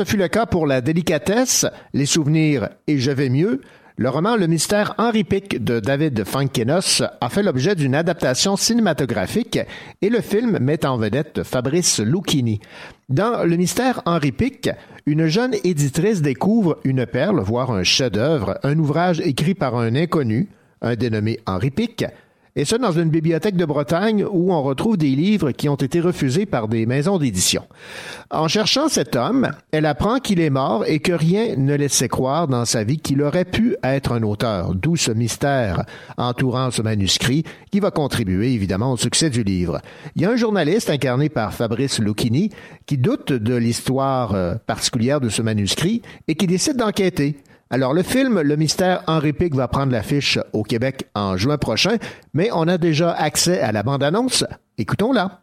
ce fut le cas pour La délicatesse, Les souvenirs et Je vais mieux, le roman Le mystère Henri Pic de David Fankenos a fait l'objet d'une adaptation cinématographique et le film met en vedette Fabrice Lucchini. Dans Le mystère Henri Pic, une jeune éditrice découvre une perle, voire un chef-d'œuvre, un ouvrage écrit par un inconnu, un dénommé Henri Pic, et ce dans une bibliothèque de Bretagne où on retrouve des livres qui ont été refusés par des maisons d'édition. En cherchant cet homme, elle apprend qu'il est mort et que rien ne laissait croire dans sa vie qu'il aurait pu être un auteur, d'où ce mystère entourant ce manuscrit qui va contribuer évidemment au succès du livre. Il y a un journaliste incarné par Fabrice Lucchini qui doute de l'histoire euh, particulière de ce manuscrit et qui décide d'enquêter. Alors, le film Le mystère Henri Pic va prendre l'affiche au Québec en juin prochain, mais on a déjà accès à la bande-annonce. Écoutons-la.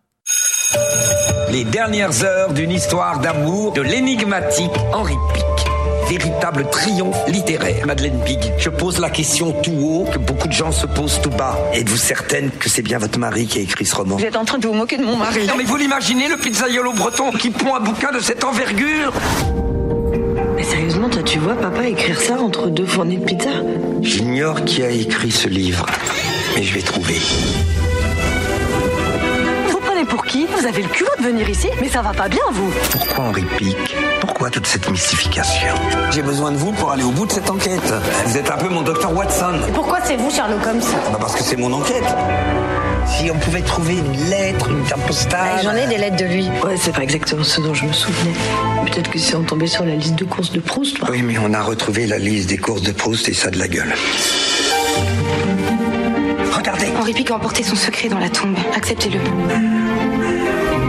Les dernières heures d'une histoire d'amour de l'énigmatique Henri Pic. Véritable triomphe littéraire. Madeleine Big, je pose la question tout haut que beaucoup de gens se posent tout bas. Êtes-vous certaine que c'est bien votre mari qui a écrit ce roman? Vous êtes en train de vous moquer de mon mari. Non mais vous l'imaginez, le pizzaiolo breton qui pond un bouquin de cette envergure? Mais sérieusement, toi, tu vois papa écrire ça entre deux fournées de pizza J'ignore qui a écrit ce livre, mais je vais trouver. Vous prenez pour qui? Vous avez le culot de venir ici Mais ça va pas bien, vous Pourquoi Henri Pic Pourquoi toute cette mystification? J'ai besoin de vous pour aller au bout de cette enquête. Vous êtes un peu mon docteur Watson. Pourquoi c'est vous, Sherlock Holmes? Bah parce que c'est mon enquête. Si on pouvait trouver une lettre, une carte postale. J'en ai des lettres de lui. Ouais, c'est pas exactement ce dont je me souvenais. Peut-être que si on tombait sur la liste de courses de Proust. Oui, mais on a retrouvé la liste des courses de Proust et ça de la gueule. Regardez. Henri Pic a emporté son secret dans la tombe. Acceptez-le.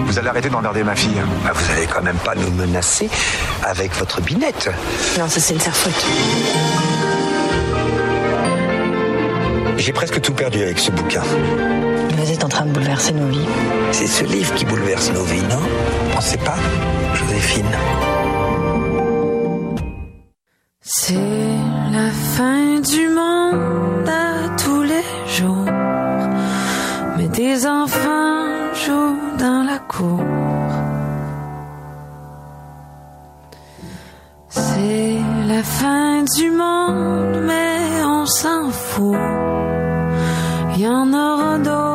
Vous allez arrêter d'emmerder ma fille. Bah, vous allez quand même pas nous menacer avec votre binette. Non, ça c'est une serre-faute. J'ai presque tout perdu avec ce bouquin. Vous êtes en train de bouleverser nos vies. C'est ce livre qui bouleverse nos vies, non? Pensez pas, Joséphine C'est la fin du monde à tous les jours. Mais des enfants jouent dans la cour. C'est la fin du monde, mais on s'en fout. Il y en aura d'autres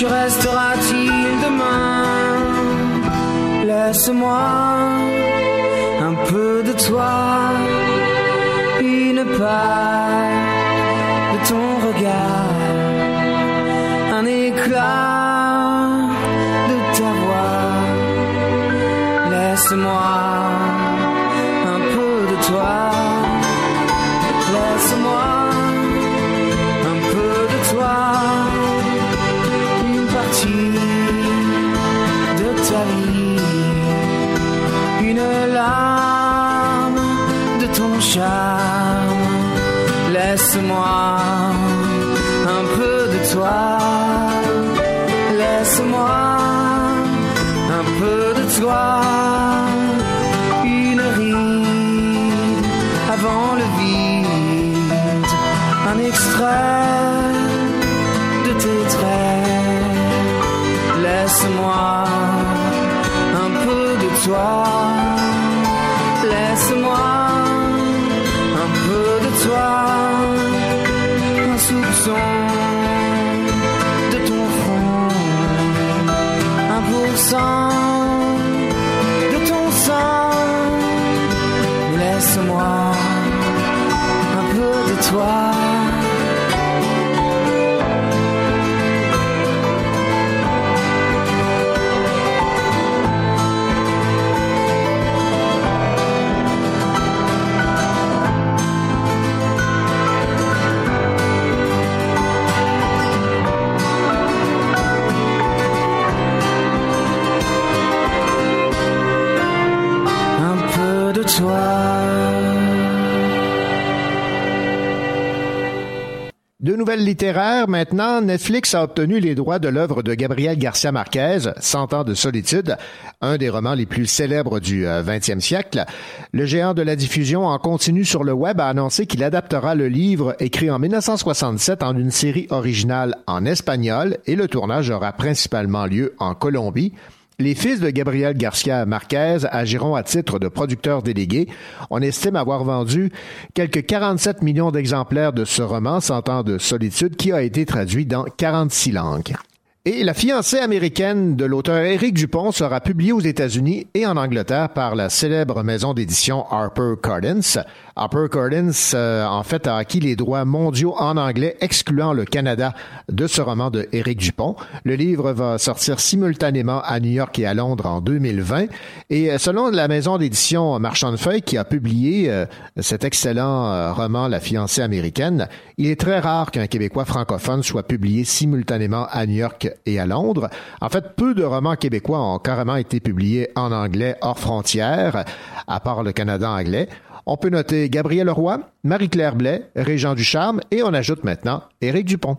que restera-t-il demain? Laisse-moi un peu de toi, une part de ton regard, un éclat de ta voix. Laisse-moi nouvelles littéraires maintenant. Netflix a obtenu les droits de l'œuvre de Gabriel Garcia Marquez, Cent ans de solitude, un des romans les plus célèbres du XXe euh, siècle. Le géant de la diffusion en continu sur le web a annoncé qu'il adaptera le livre écrit en 1967 en une série originale en espagnol et le tournage aura principalement lieu en Colombie. Les fils de Gabriel Garcia Marquez agiront à titre de producteurs délégués. On estime avoir vendu quelques 47 millions d'exemplaires de ce roman, Cent ans de solitude, qui a été traduit dans 46 langues. Et La fiancée américaine de l'auteur Éric Dupont sera publiée aux États-Unis et en Angleterre par la célèbre maison d'édition Harper Cardins. Harper Cardins, euh, en fait, a acquis les droits mondiaux en anglais, excluant le Canada, de ce roman de Éric Dupont. Le livre va sortir simultanément à New York et à Londres en 2020. Et euh, selon la maison d'édition Marchand de Feuilles, qui a publié euh, cet excellent roman La fiancée américaine, il est très rare qu'un Québécois francophone soit publié simultanément à New York et à Londres. En fait, peu de romans québécois ont carrément été publiés en anglais hors frontières, à part le Canada anglais. On peut noter Gabriel Roy, Marie-Claire Blais, Régent Ducharme et on ajoute maintenant Éric Dupont.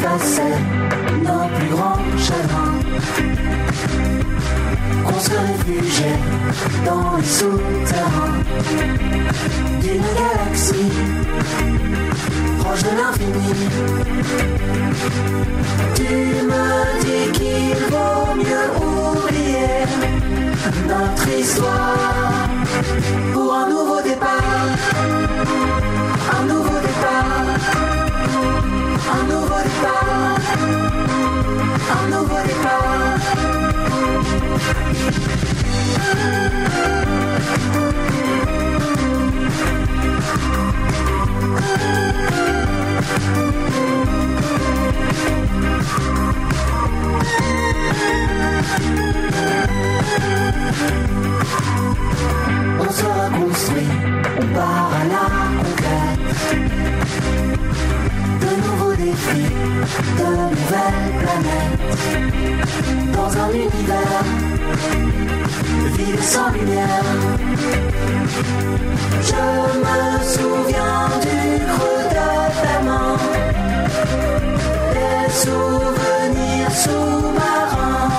Effaçait nos plus grands chagrins. On se réfugiait dans les souterrains D'une galaxie proche de l'infini. Tu me dis qu'il vaut mieux oublier notre histoire pour un nouveau départ, un nouveau départ, un nouveau départ, un. On se reconstruit, on part à la conquête. De nouveaux défis, de nouvelles planètes. Dans un univers vide sans lumière. Je me souviens du creux de main. Des souvenirs sous-marins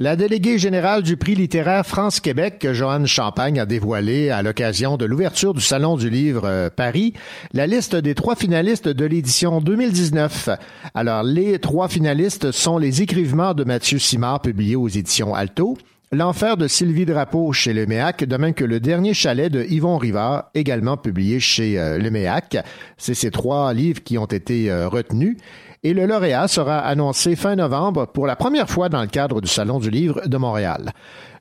La déléguée générale du prix littéraire France-Québec, Joanne Champagne, a dévoilé à l'occasion de l'ouverture du Salon du Livre euh, Paris la liste des trois finalistes de l'édition 2019. Alors, les trois finalistes sont les écrivements de Mathieu Simard publiés aux éditions Alto, L'enfer de Sylvie Drapeau chez Leméac, de même que le dernier chalet de Yvon Rivard, également publié chez euh, Leméac. C'est ces trois livres qui ont été euh, retenus. Et le lauréat sera annoncé fin novembre pour la première fois dans le cadre du Salon du Livre de Montréal.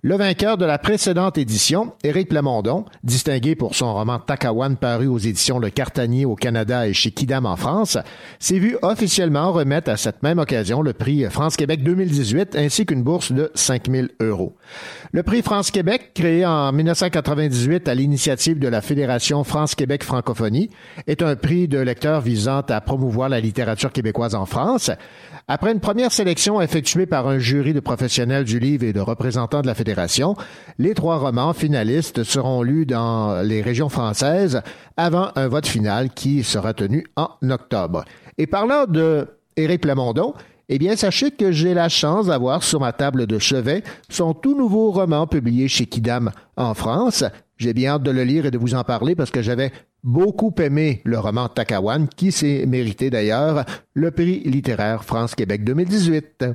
Le vainqueur de la précédente édition, Éric Plamondon, distingué pour son roman Takawan paru aux éditions Le Cartanier au Canada et chez Kidam en France, s'est vu officiellement remettre à cette même occasion le prix France-Québec 2018 ainsi qu'une bourse de 5000 euros. Le prix France-Québec, créé en 1998 à l'initiative de la Fédération France-Québec Francophonie, est un prix de lecteurs visant à promouvoir la littérature québécoise en France. Après une première sélection effectuée par un jury de professionnels du livre et de représentants de la Fédération, les trois romans finalistes seront lus dans les régions françaises avant un vote final qui sera tenu en octobre. Et parlant de Éric Plamondon, eh bien, sachez que j'ai la chance d'avoir sur ma table de chevet son tout nouveau roman publié chez Kidam en France. J'ai bien hâte de le lire et de vous en parler parce que j'avais beaucoup aimé le roman Takawan, qui s'est mérité d'ailleurs le prix littéraire France-Québec 2018.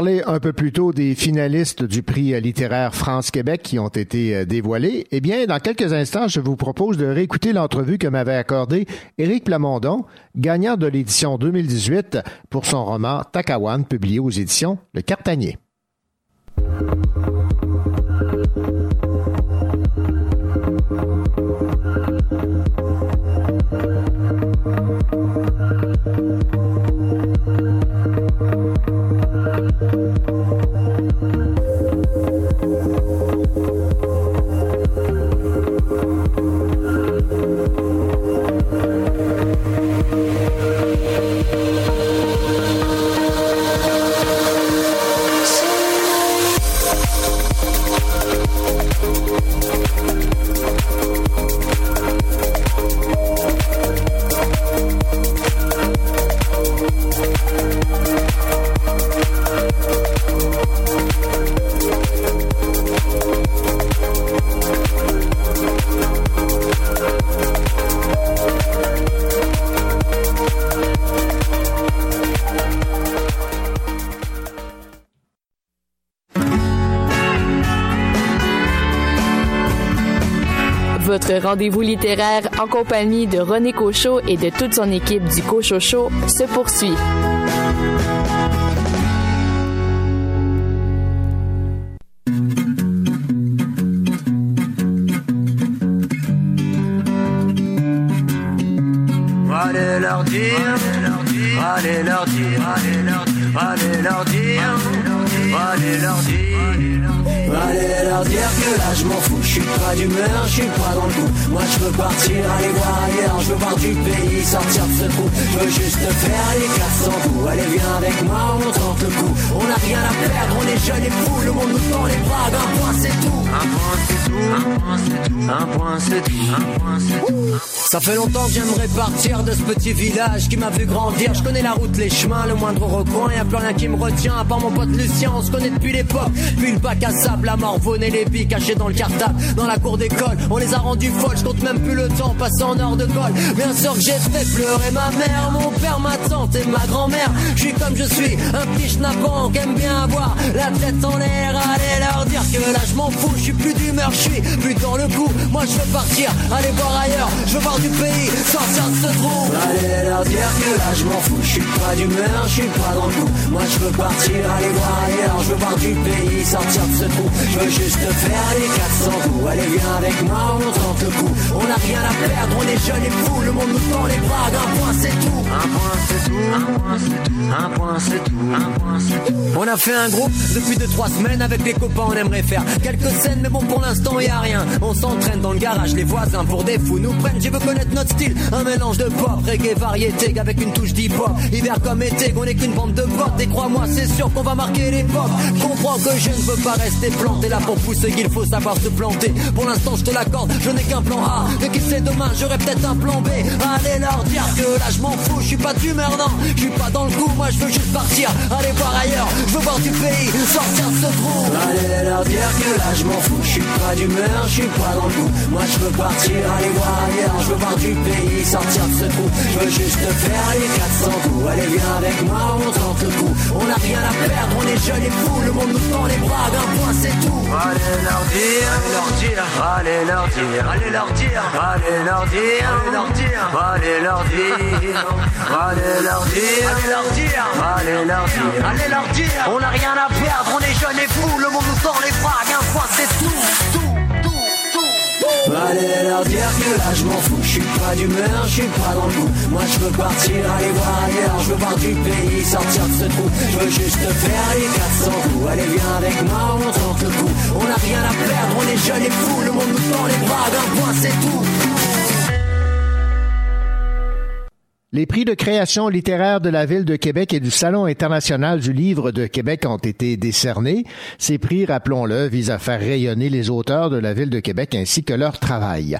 Un peu plus tôt des finalistes du prix littéraire France-Québec qui ont été euh, dévoilés. Eh bien, dans quelques instants, je vous propose de réécouter l'entrevue que m'avait accordée Éric Plamondon, gagnant de l'édition 2018 pour son roman Takawan, publié aux éditions Le Cartanier. Rendez-vous littéraire en compagnie de René Cochot et de toute son équipe du Cochot Show se poursuit. Suis pas d'humeur, je suis pas dans le coup. Moi je veux partir, aller voir ailleurs, je veux voir du pays, sortir de ce trou. Je veux juste faire les 400 coups. Allez viens avec moi, on tente le coup. On n'a rien à perdre, on est jeunes et fous, le monde nous tend les bras, un point c'est tout. Un point c'est tout, un point c'est tout, un point c'est tout, un point c'est tout. Ça fait longtemps que j'aimerais partir de ce petit village qui m'a vu grandir. Je connais la route, les chemins, le moindre recoin. Y a plus rien qui me retient à part mon pote Lucien. On se connaît depuis l'époque, puis le bac à sable. La morvonne et les billes cachées dans le cartable. Dans la cour d'école, on les a rendus folles. Je compte même plus le temps passé en heure de colle. Bien sûr que j'ai fait pleurer ma mère, mon père, ma tante et ma grand-mère. Je suis comme je suis, un petit schnappant qui aime bien avoir la tête en l'air. Allez leur dire que là je m'en fous, je suis plus d'humeur, je suis plus dans le coup. Moi je veux partir, aller voir ailleurs, je veux voir du pays, sortir de ce trou. Allez leur dire que là je m'en fous, je suis pas d'humeur, je suis pas dans le coup. Moi je veux partir, aller voir ailleurs, je veux voir du pays, sortir de ce trou. Je veux juste faire les 400 coups. Allez viens avec moi, on tente le coup. On n'a rien à perdre, on est jeunes et fous, le monde nous tend les bras, un point c'est tout. Un point c'est tout, un point c'est tout, un point c'est tout, un point c'est tout. On a fait un groupe depuis 2-3 semaines avec les copains, on aimerait faire quelques scènes, mais bon pour l'instant y a rien. On s'entraîne dans le garage, les voisins pour des fous nous prennent. Je veux connaître notre style, un mélange de pop, reggae, variété, avec une touche d'hip-hop. Hiver comme été, qu'on est qu'une bande de potes. Et crois-moi, c'est sûr qu'on va marquer l'époque. Comprends que je ne veux pas rester planté là pour pousser qu'il faut savoir se planter. Pour l'instant, je te l'accorde, je n'ai qu'un plan A. Mais qui sait demain, j'aurai peut-être un plan B. Allez leur dire que là, je m'en fous, je suis pas d'humeur, non. Je suis pas dans le coup, moi je veux juste partir. Aller voir ailleurs, je veux voir du pays, sortir de ce trou. Allez leur dire que là je m'en fous, je suis pas d'humeur, je suis pas dans le coup. Moi je veux partir, aller voir ailleurs, je veux voir du pays, sortir de ce trou. Je veux juste faire les 400 coups. Allez viens avec moi, on tente le coup. On n'a rien à perdre, on est jeunes et fous, le monde nous tend les bras, d'un point c'est tout. Allez leur dire, allez leur dire, allez leur dire, allez leur dire, allez leur dire, allez leur dire, allez leur dire, allez leur dire, allez leur dire, allez leur dire, allez leur dire. On n'a rien à perdre, on est jeunes et fous, le monde nous tend les bras, d'un point c'est tout, tout. Allez leur dire que là je m'en fous, je suis pas d'humeur, je suis pas dans le coup. Moi je veux partir, aller voir ailleurs, je veux voir du pays, sortir de ce trou. Je veux juste faire les 400 coups. Allez viens avec moi, on tente le coup. On n'a rien à perdre, on est jeunes et fous, le monde nous tend les bras, d'un point c'est tout. Les prix de création littéraire de la Ville de Québec et du Salon international du livre de Québec ont été décernés. Ces prix, rappelons-le, visent à faire rayonner les auteurs de la Ville de Québec ainsi que leur travail.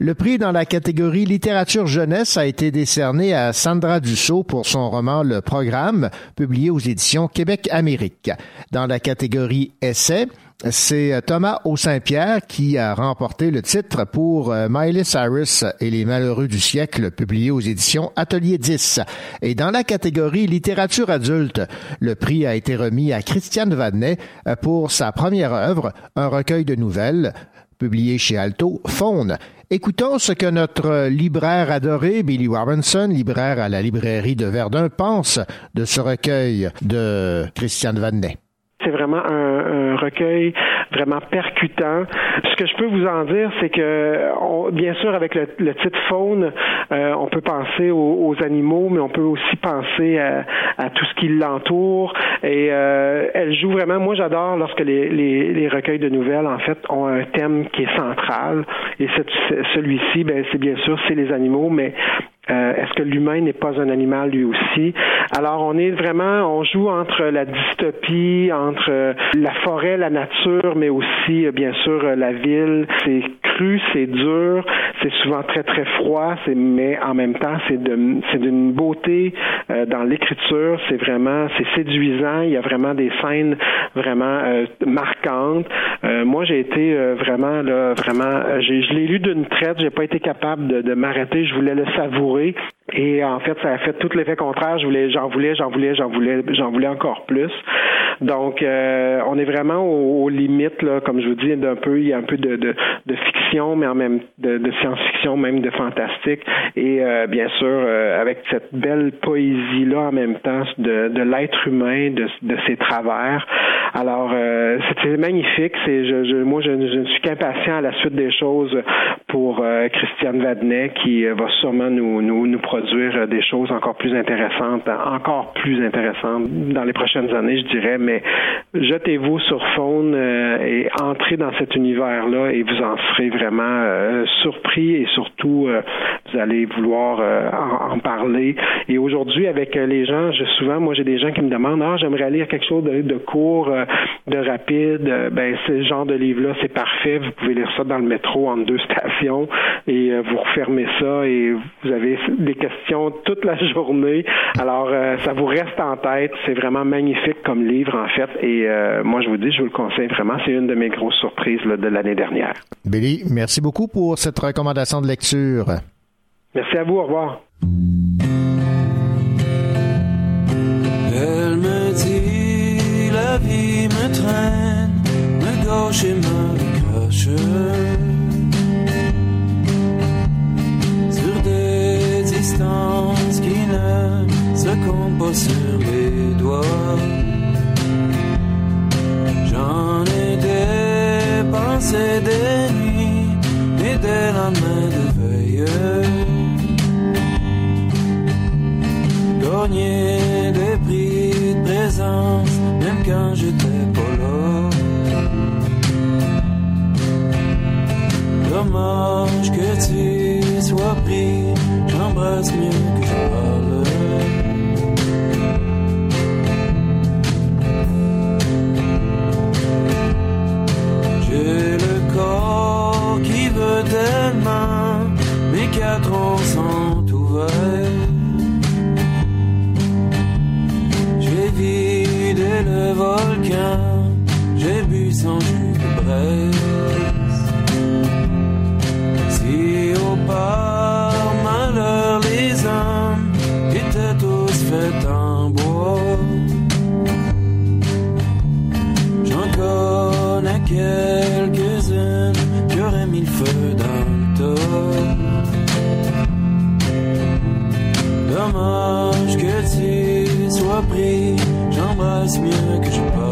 Le prix dans la catégorie littérature jeunesse a été décerné à Sandra Dussault pour son roman Le Programme, publié aux éditions Québec Amérique. Dans la catégorie essai, c'est Thomas Au-Saint-Pierre qui a remporté le titre pour euh, Miley Cyrus et les malheureux du siècle, publié aux éditions Atelier 10. Et dans la catégorie littérature adulte, le prix a été remis à Christiane Vadnet euh, pour sa première œuvre, un recueil de nouvelles, publié chez Alto, Faune. Écoutons ce que notre libraire adoré, Billy Robinson, libraire à la librairie de Verdun, pense de ce recueil de Christiane Vadnet. C'est vraiment un, recueil vraiment percutant. Ce que je peux vous en dire, c'est que, bien sûr, avec le, titre Faune, euh, on peut penser aux, aux, animaux, mais on peut aussi penser à, tout ce qui l'entoure. Et euh, elle joue vraiment. Moi, j'adore lorsque les, les, les, recueils de nouvelles, en fait, ont un thème qui est central. Et celui-ci, ben, c'est bien sûr, c'est les animaux, mais euh, Est-ce que l'humain n'est pas un animal lui aussi? Alors, on est vraiment, on joue entre la dystopie, entre euh, la forêt, la nature, mais aussi, euh, bien sûr, la ville. C'est cru, c'est dur, c'est souvent très, très froid, mais en même temps, c'est d'une beauté euh, dans l'écriture. C'est vraiment, c'est séduisant. Il y a vraiment des scènes vraiment marquantes. moi, j'ai été vraiment, là, vraiment, je l'ai lu d'une traite. J'ai pas été capable de, de m'arrêter. Je voulais le savourer. Et en fait, ça a fait tout l'effet contraire. Je voulais, j'en voulais, j'en voulais, j'en voulais, j'en voulais encore plus. Donc, euh, on est vraiment aux, limites, là, comme je vous dis, d'un peu, il y a un peu de, de, de fiction, mais en même de, science-fiction, même de fantastique. Et euh, bien sûr, euh, avec cette belle poésie-là en même temps de, de l'être humain, de, de ses travers. Alors, euh, c'était magnifique. C'est, je, je, moi, je, ne suis qu'impatient à la suite des choses pour euh, Christiane Vadnet, qui va sûrement nous, nous, nous produire des choses encore plus intéressantes, encore plus intéressantes dans les prochaines années, je dirais. Mais jetez-vous sur Faune euh, et entrez dans cet univers-là et vous en serez vraiment euh, surpris et surtout euh, vous allez vouloir euh, en, parler. Et aujourd'hui, avec euh, les gens, je, souvent, moi, j'ai des gens qui me demandent, ah, j'aimerais lire quelque chose de, court, euh, de rapide. Euh, ben, ce genre de livre-là, c'est parfait. Vous pouvez lire ça dans le métro entre deux stations et euh, vous refermez ça et vous avez des questions toute la journée. Alors, euh, ça vous reste en tête. C'est vraiment magnifique comme livre, en fait. Et euh, moi, je vous dis, je vous le conseille vraiment. C'est une de mes grosses surprises là, de l'année dernière. Billy, merci beaucoup pour cette recommandation de lecture. Merci à vous. Au revoir. Elle me dit la vie me traîne, me gauche et me qui ne se comptent pas sur les doigts. J'en ai dépensé des nuits et des lendemains de veille. Gagner des prix de présence, même quand j'étais pas là. Dommage que tu sois pris, j'embrasse mieux que je parle. J'ai le corps qui veut tellement, mes quatre ans sont ouverts. J'ai vidé le volcan, j'ai bu son Que tu sois pris, j'embrasse mieux que je parle.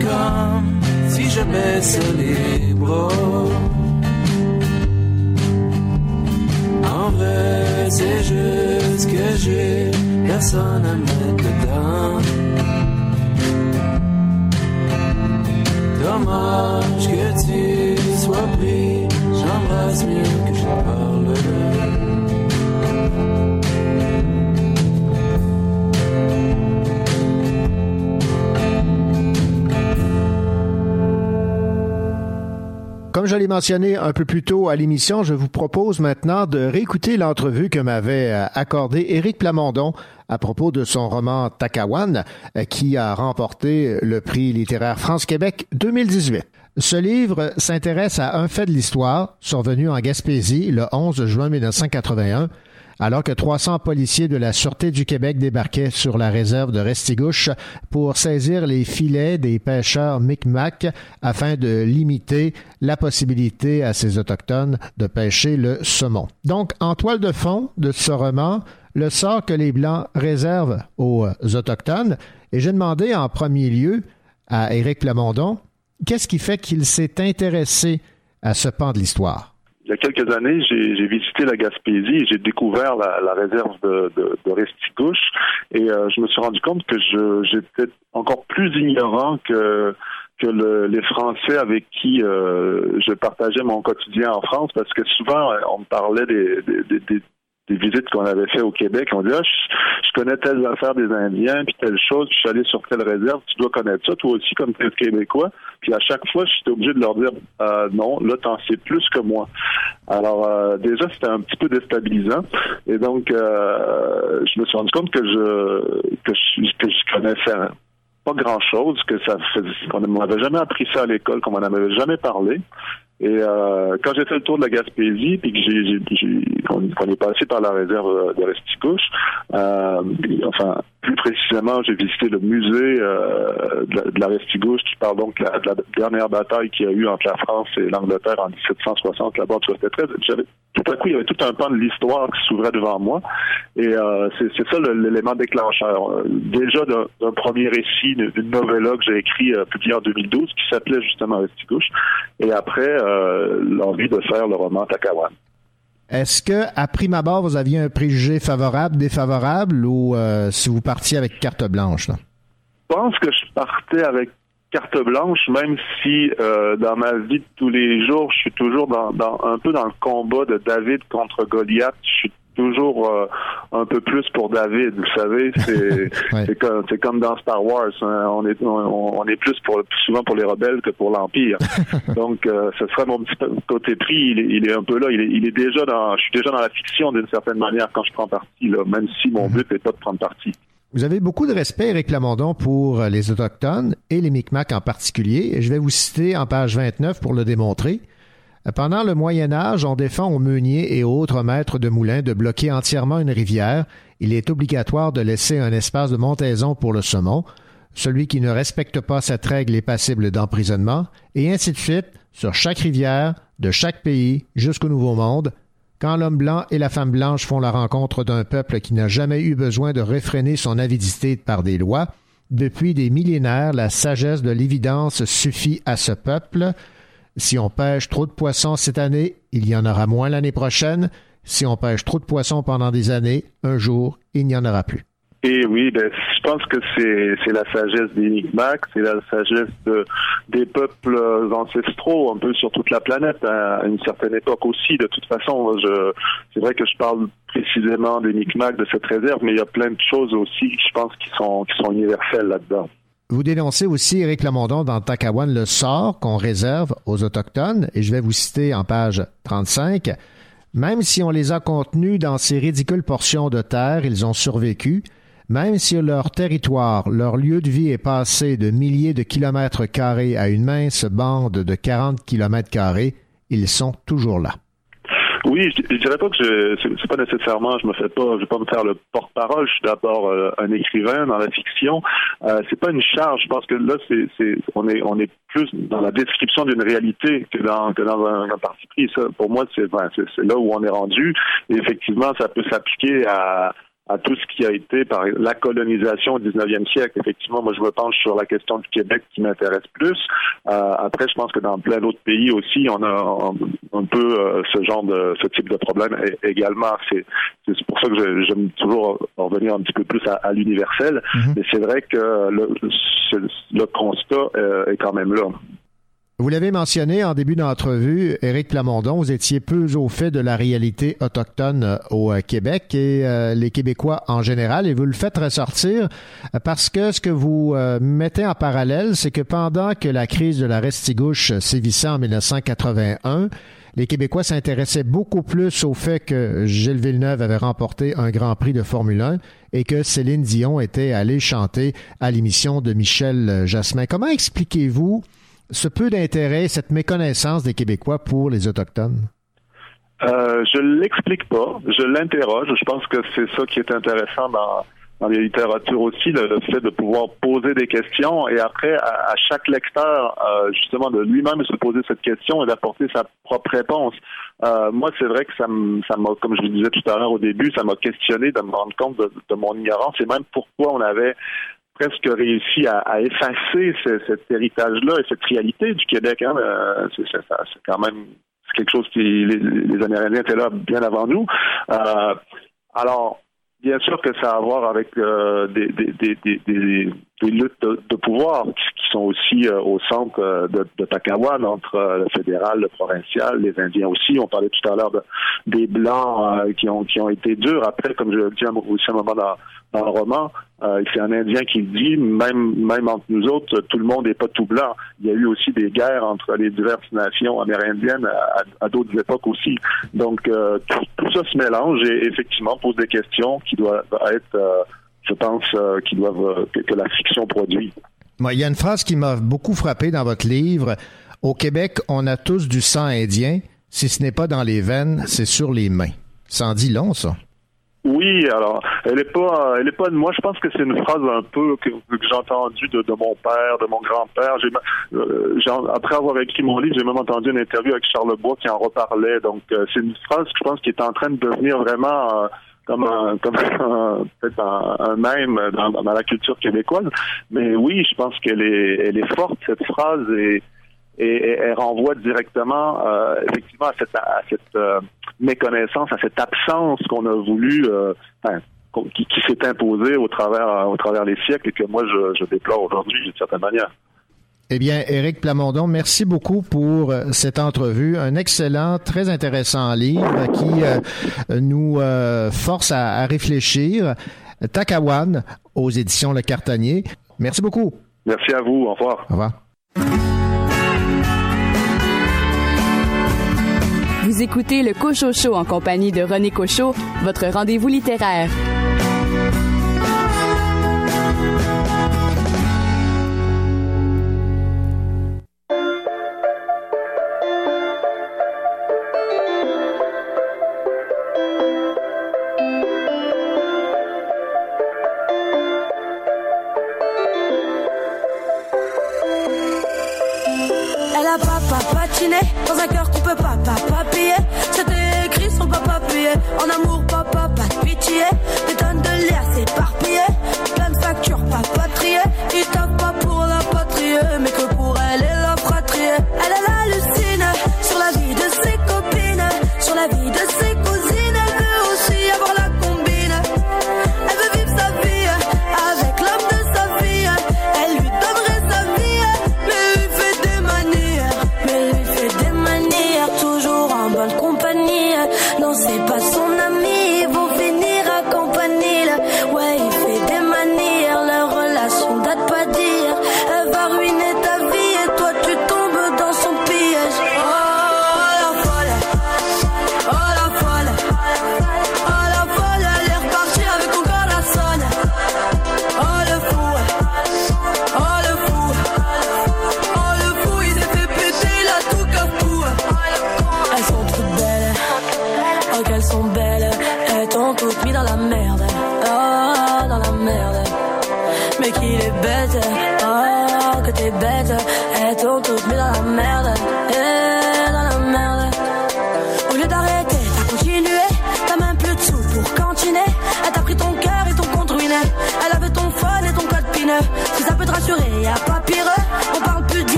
comme si je baisse les bras. En vrai, c'est juste que j'ai personne à mettre dedans. Dommage que tu sois pris, j'embrasse mieux que je parle. Comme je l'ai mentionné un peu plus tôt à l'émission, je vous propose maintenant de réécouter l'entrevue que m'avait euh, accordé Éric Plamondon à propos de son roman Takawan, euh, qui a remporté le prix littéraire France-Québec 2018. Ce livre s'intéresse à un fait de l'histoire survenu en Gaspésie le 11 juin 1981 alors que 300 policiers de la Sûreté du Québec débarquaient sur la réserve de Restigouche pour saisir les filets des pêcheurs Micmac afin de limiter la possibilité à ces autochtones de pêcher le saumon. Donc, en toile de fond de ce roman, le sort que les Blancs réservent aux Autochtones, et j'ai demandé en premier lieu à Éric Plamondon, qu'est-ce qui fait qu'il s'est intéressé à ce pan de l'histoire? Il y a quelques années, j'ai visité la Gaspésie et j'ai découvert la, la, réserve de, de, de Restigouche. Et euh, je me suis rendu compte que j'étais encore plus ignorant que que le, les Français avec qui euh, je partageais mon quotidien en France, parce que souvent on me parlait des, des, des, des visites qu'on avait fait au Québec. On dit ah, je, connais telle affaire des Indiens, puis telle chose, puis je suis allé sur telle réserve, tu dois connaître ça, toi aussi, comme tel Québécois. Puis à chaque fois, j'étais obligé de leur dire euh, non, là, t'en sais plus que moi. Alors euh, déjà, c'était un petit peu déstabilisant. Et donc, euh, je me suis rendu compte que je que je, que je connaissais pas grand chose, que ça qu'on ne m'avait jamais appris ça à l'école, qu'on m'en avait jamais parlé. Et euh, quand j'ai fait le tour de la Gaspésie, puis que j'ai, qu'on, est passé par la réserve de Resticouche, euh, enfin plus précisément, j'ai visité le musée euh, de, la, Restigouche qui parle donc de la, dernière bataille qu'il y a eu entre la France et l'Angleterre en 1760 là-bas. J'avais, tout à coup, il y avait tout un pan de l'histoire qui s'ouvrait devant moi. Et euh, c'est, ça l'élément déclencheur. Déjà d'un, premier récit, d'une novella que j'ai écrit, euh, en 2012, qui s'appelait justement Restigouche. Et après, euh, l'envie de faire le roman Takawan. Est-ce que, à prime abord, vous aviez un préjugé favorable, défavorable, ou euh, si vous partiez avec carte blanche? Là? Je pense que je partais avec carte blanche, même si euh, dans ma vie de tous les jours, je suis toujours dans, dans, un peu dans le combat de David contre Goliath. Je suis toujours euh, un peu plus pour David. Vous savez, c'est comme, comme dans Star Wars. Hein. On est on, est plus pour souvent pour les rebelles que pour l'empire. Donc, euh, ce serait mon petit côté pris. Il est, il est un peu là. Il est, il est déjà dans. Je suis déjà dans la fiction d'une certaine manière quand je prends parti. Là, même si mon but n'est pas de prendre parti. Vous avez beaucoup de respect, Eric Lamondon, pour les Autochtones et les Micmacs en particulier. Je vais vous citer en page 29 pour le démontrer. Pendant le Moyen Âge, on défend aux meuniers et autres maîtres de moulins de bloquer entièrement une rivière. Il est obligatoire de laisser un espace de montaison pour le saumon. Celui qui ne respecte pas cette règle est passible d'emprisonnement, et ainsi de suite, sur chaque rivière, de chaque pays jusqu'au Nouveau Monde, quand l'homme blanc et la femme blanche font la rencontre d'un peuple qui n'a jamais eu besoin de réfréner son avidité par des lois, depuis des millénaires, la sagesse de l'évidence suffit à ce peuple, si on pêche trop de poissons cette année, il y en aura moins l'année prochaine. Si on pêche trop de poissons pendant des années, un jour, il n'y en aura plus. Et oui, ben, je pense que c'est la sagesse des Micmacs, c'est la sagesse des peuples ancestraux un peu sur toute la planète à une certaine époque aussi. De toute façon, c'est vrai que je parle précisément des Micmacs de cette réserve, mais il y a plein de choses aussi, je pense, qui sont qui sont universelles là-dedans. Vous dénoncez aussi, Éric Lamondon, dans Takawan, le sort qu'on réserve aux Autochtones, et je vais vous citer en page 35. Même si on les a contenus dans ces ridicules portions de terre, ils ont survécu. Même si leur territoire, leur lieu de vie est passé de milliers de kilomètres carrés à une mince bande de 40 kilomètres carrés, ils sont toujours là. Oui, je, dirais pas que je c'est pas nécessairement, je me fais pas, je vais pas me faire le porte-parole. Je suis d'abord euh, un écrivain dans la fiction. Euh, c'est pas une charge. Pense que là, c'est, c'est on est on est plus dans la description d'une réalité que dans que dans un, parti pris. Ça, pour moi, c'est, c'est, là où on est rendu. Et effectivement, ça peut s'appliquer à à tout ce qui a été par la colonisation au 19e siècle. Effectivement, moi, je me penche sur la question du Québec qui m'intéresse plus. Euh, après, je pense que dans plein d'autres pays aussi, on a un, peu euh, ce genre de ce type de problème également. C'est pour ça que j'aime toujours revenir un petit peu plus à, l'universel. Mm-hmm. Mais c'est vrai que le, le constat euh, est quand même là. Vous l'avez mentionné en début d'entrevue, Éric Plamondon, vous étiez peu au fait de la réalité autochtone euh, au euh, Québec et euh, les Québécois en général, et vous le faites ressortir parce que ce que vous mettez en parallèle, c'est que pendant que la crise de la Restigouche sévissait en 1981, les Québécois s'intéressaient beaucoup plus au fait que Gilles Villeneuve avait remporté un Grand Prix de Formule 1 et que Céline Dion était allée chanter à l'émission de Michel Jasmin. Comment expliquez-vous ce peu d'intérêt, cette méconnaissance des Québécois pour les Autochtones? Euh, je l'explique pas, je l'interroge. Je pense que c'est ça qui est intéressant dans, dans les littératures aussi, le, fait de pouvoir poser des questions et après, à, chaque lecteur, euh, justement, de lui-même se poser cette question et d'apporter sa propre réponse. Euh, moi, c'est vrai que ça m'a, comme je vous disais tout à l'heure au début, ça m'a questionné de me rendre compte de, de mon ignorance et même pourquoi on avait presque réussi à, effacer cet héritage-là et cette réalité du Québec. Hein. Euh, c'est, quand même quelque chose qui les, Amérindiens étaient là bien avant nous. Euh, alors, bien sûr que ça a à voir avec euh, des, luttes de, pouvoir qui sont aussi au centre de, de entre le fédéral, le provincial, les Indiens aussi. On parlait tout à l'heure des Blancs qui, ont, qui ont été durs. Après, comme je le dis aussi un moment dans roman. Euh, c'est un Indien qui le dit, même, même entre nous autres, tout le monde n'est pas tout blanc. Il y a eu aussi des guerres entre les diverses nations amérindiennes à, d'autres époques aussi. Donc, euh, tout, ça se mélange et effectivement pose des questions qui doivent être, euh, je pense, qui doivent que, la fiction produit. Il y a une phrase qui m'a beaucoup frappé dans votre livre. Au Québec, on a tous du sang indien. Si ce n'est pas dans les veines, c'est sur les mains. Ça en dit long, ça. Oui, alors elle est pas, elle est pas de moi. Je pense que c'est une phrase un peu que, j'ai entendue de, mon père, de mon grand-père. Euh, après avoir écrit mon livre, j'ai même entendu une interview avec Charles Bois qui en reparlait. Donc euh, c'est une phrase que je pense qui est en train de devenir vraiment euh, comme un, comme peut-être un, même dans, dans, la culture québécoise. Mais oui, je pense qu'elle est, elle est forte cette phrase et et, elle renvoie directement euh, effectivement à cette, à cette euh, méconnaissance, à cette absence qu'on a voulu, euh, enfin, qui, qui s'est imposée au travers, au travers les siècles et que moi je, je déplore aujourd'hui d'une certaine manière. Eh bien, Éric Plamondon, merci beaucoup pour cette entrevue. Un excellent, très intéressant livre qui nous force à, à, réfléchir. Takawan aux éditions Le Cartanier. Merci beaucoup. Merci à vous. Au revoir. Au revoir. Vous écoutez le Cocho en compagnie de René Cochot, votre rendez-vous littéraire. Elle a pas patiné dans un cœur pas c'était écrit sur papa appuyé. En amour, papa, pas de pitié. Des tonnes de liasses éparpillées. Plein de factures, pas patriées. Il tape pas pour la patrie, mais que pour elle et la fratrie. Elle, elle hallucine sur la vie de ses copines, sur la vie de ses cousines.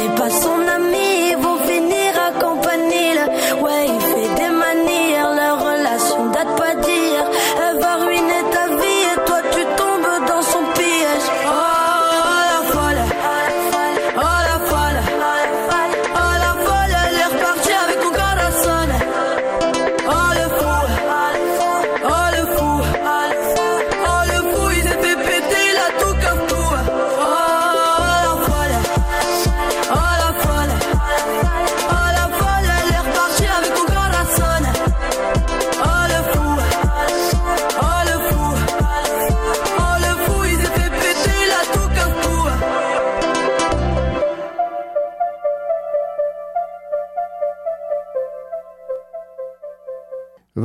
C'est pas son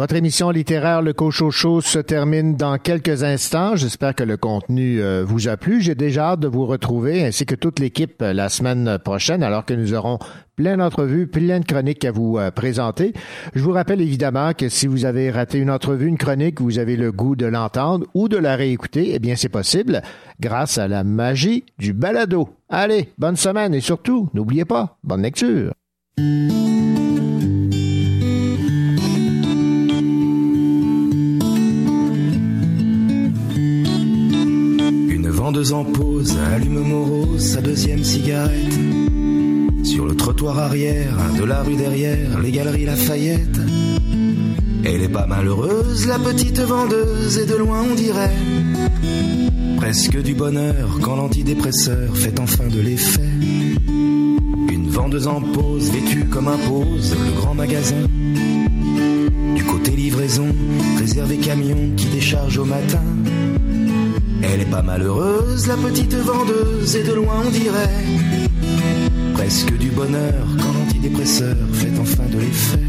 Votre émission littéraire Le Cochocho se termine dans quelques instants. J'espère que le contenu euh, vous a plu. J'ai déjà hâte de vous retrouver, ainsi que toute l'équipe euh, la semaine prochaine, alors que nous aurons plein d'entrevues, plein de chroniques à vous euh, présenter. Je vous rappelle évidemment que si vous avez raté une entrevue, une chronique, vous avez le goût de l'entendre ou de la réécouter, eh bien c'est possible grâce à la magie du balado. Allez, bonne semaine et surtout, n'oubliez pas, bonne lecture. Vendeuse en pause allume morose sa deuxième cigarette. Sur le trottoir arrière de la rue derrière, les galeries Lafayette. Elle est pas malheureuse, la petite vendeuse, et de loin on dirait presque du bonheur quand l'antidépresseur fait enfin de l'effet. Une vendeuse en pause, vêtue comme impose le grand magasin. Du côté livraison, réservé camion qui décharge au matin. Elle est pas malheureuse, la petite vendeuse, et de loin on dirait presque du bonheur quand l'antidépresseur fait enfin de l'effet.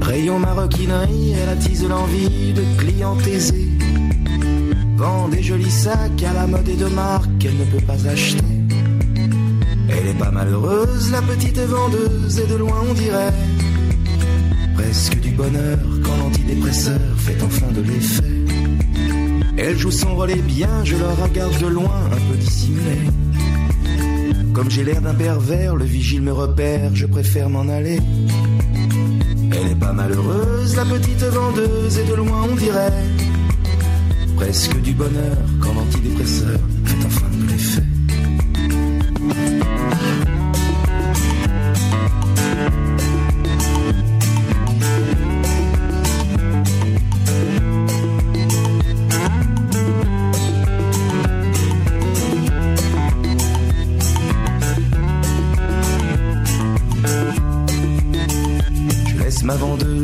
Rayon maroquinerie, elle attise l'envie de clients aisés. Vend des jolis sacs à la mode et de marque qu'elle ne peut pas acheter. Elle est pas malheureuse, la petite vendeuse, et de loin on dirait presque du bonheur quand l'antidépresseur fait enfin de l'effet. Elle joue son et bien, je la regarde de loin, un peu dissimulé. Comme j'ai l'air d'un pervers, le vigile me repère, je préfère m'en aller. Elle est pas malheureuse, la petite vendeuse, et de loin on dirait presque du bonheur quand l'antidépresseur fait enfin de l'effet.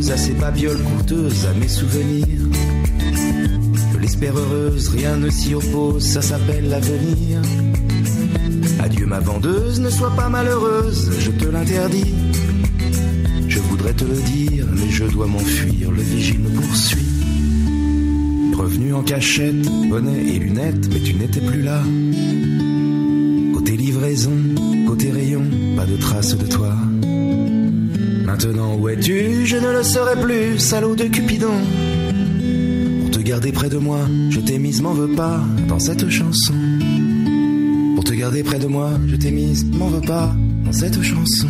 Ma vendeuse à ses babioles coûteuses, à mes souvenirs. Je l'espère heureuse, rien ne s'y oppose, ça s'appelle l'avenir. Adieu ma vendeuse, ne sois pas malheureuse, je te l'interdis. Je voudrais te le dire, mais je dois m'enfuir, le vigile me poursuit. Revenu en cachette, bonnet et lunettes, mais tu n'étais plus là. Côté livraison, côté rayon, pas de trace de toi. Maintenant où es-tu Je ne le saurais plus, salaud de Cupidon. Pour te garder près de moi, je t'ai mise, m'en veux pas, dans cette chanson. Pour te garder près de moi, je t'ai mise, m'en veux pas, dans cette chanson.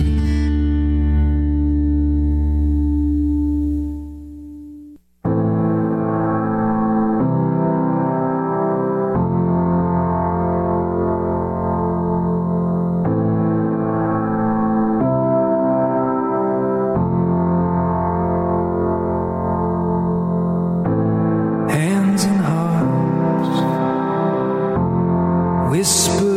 whisper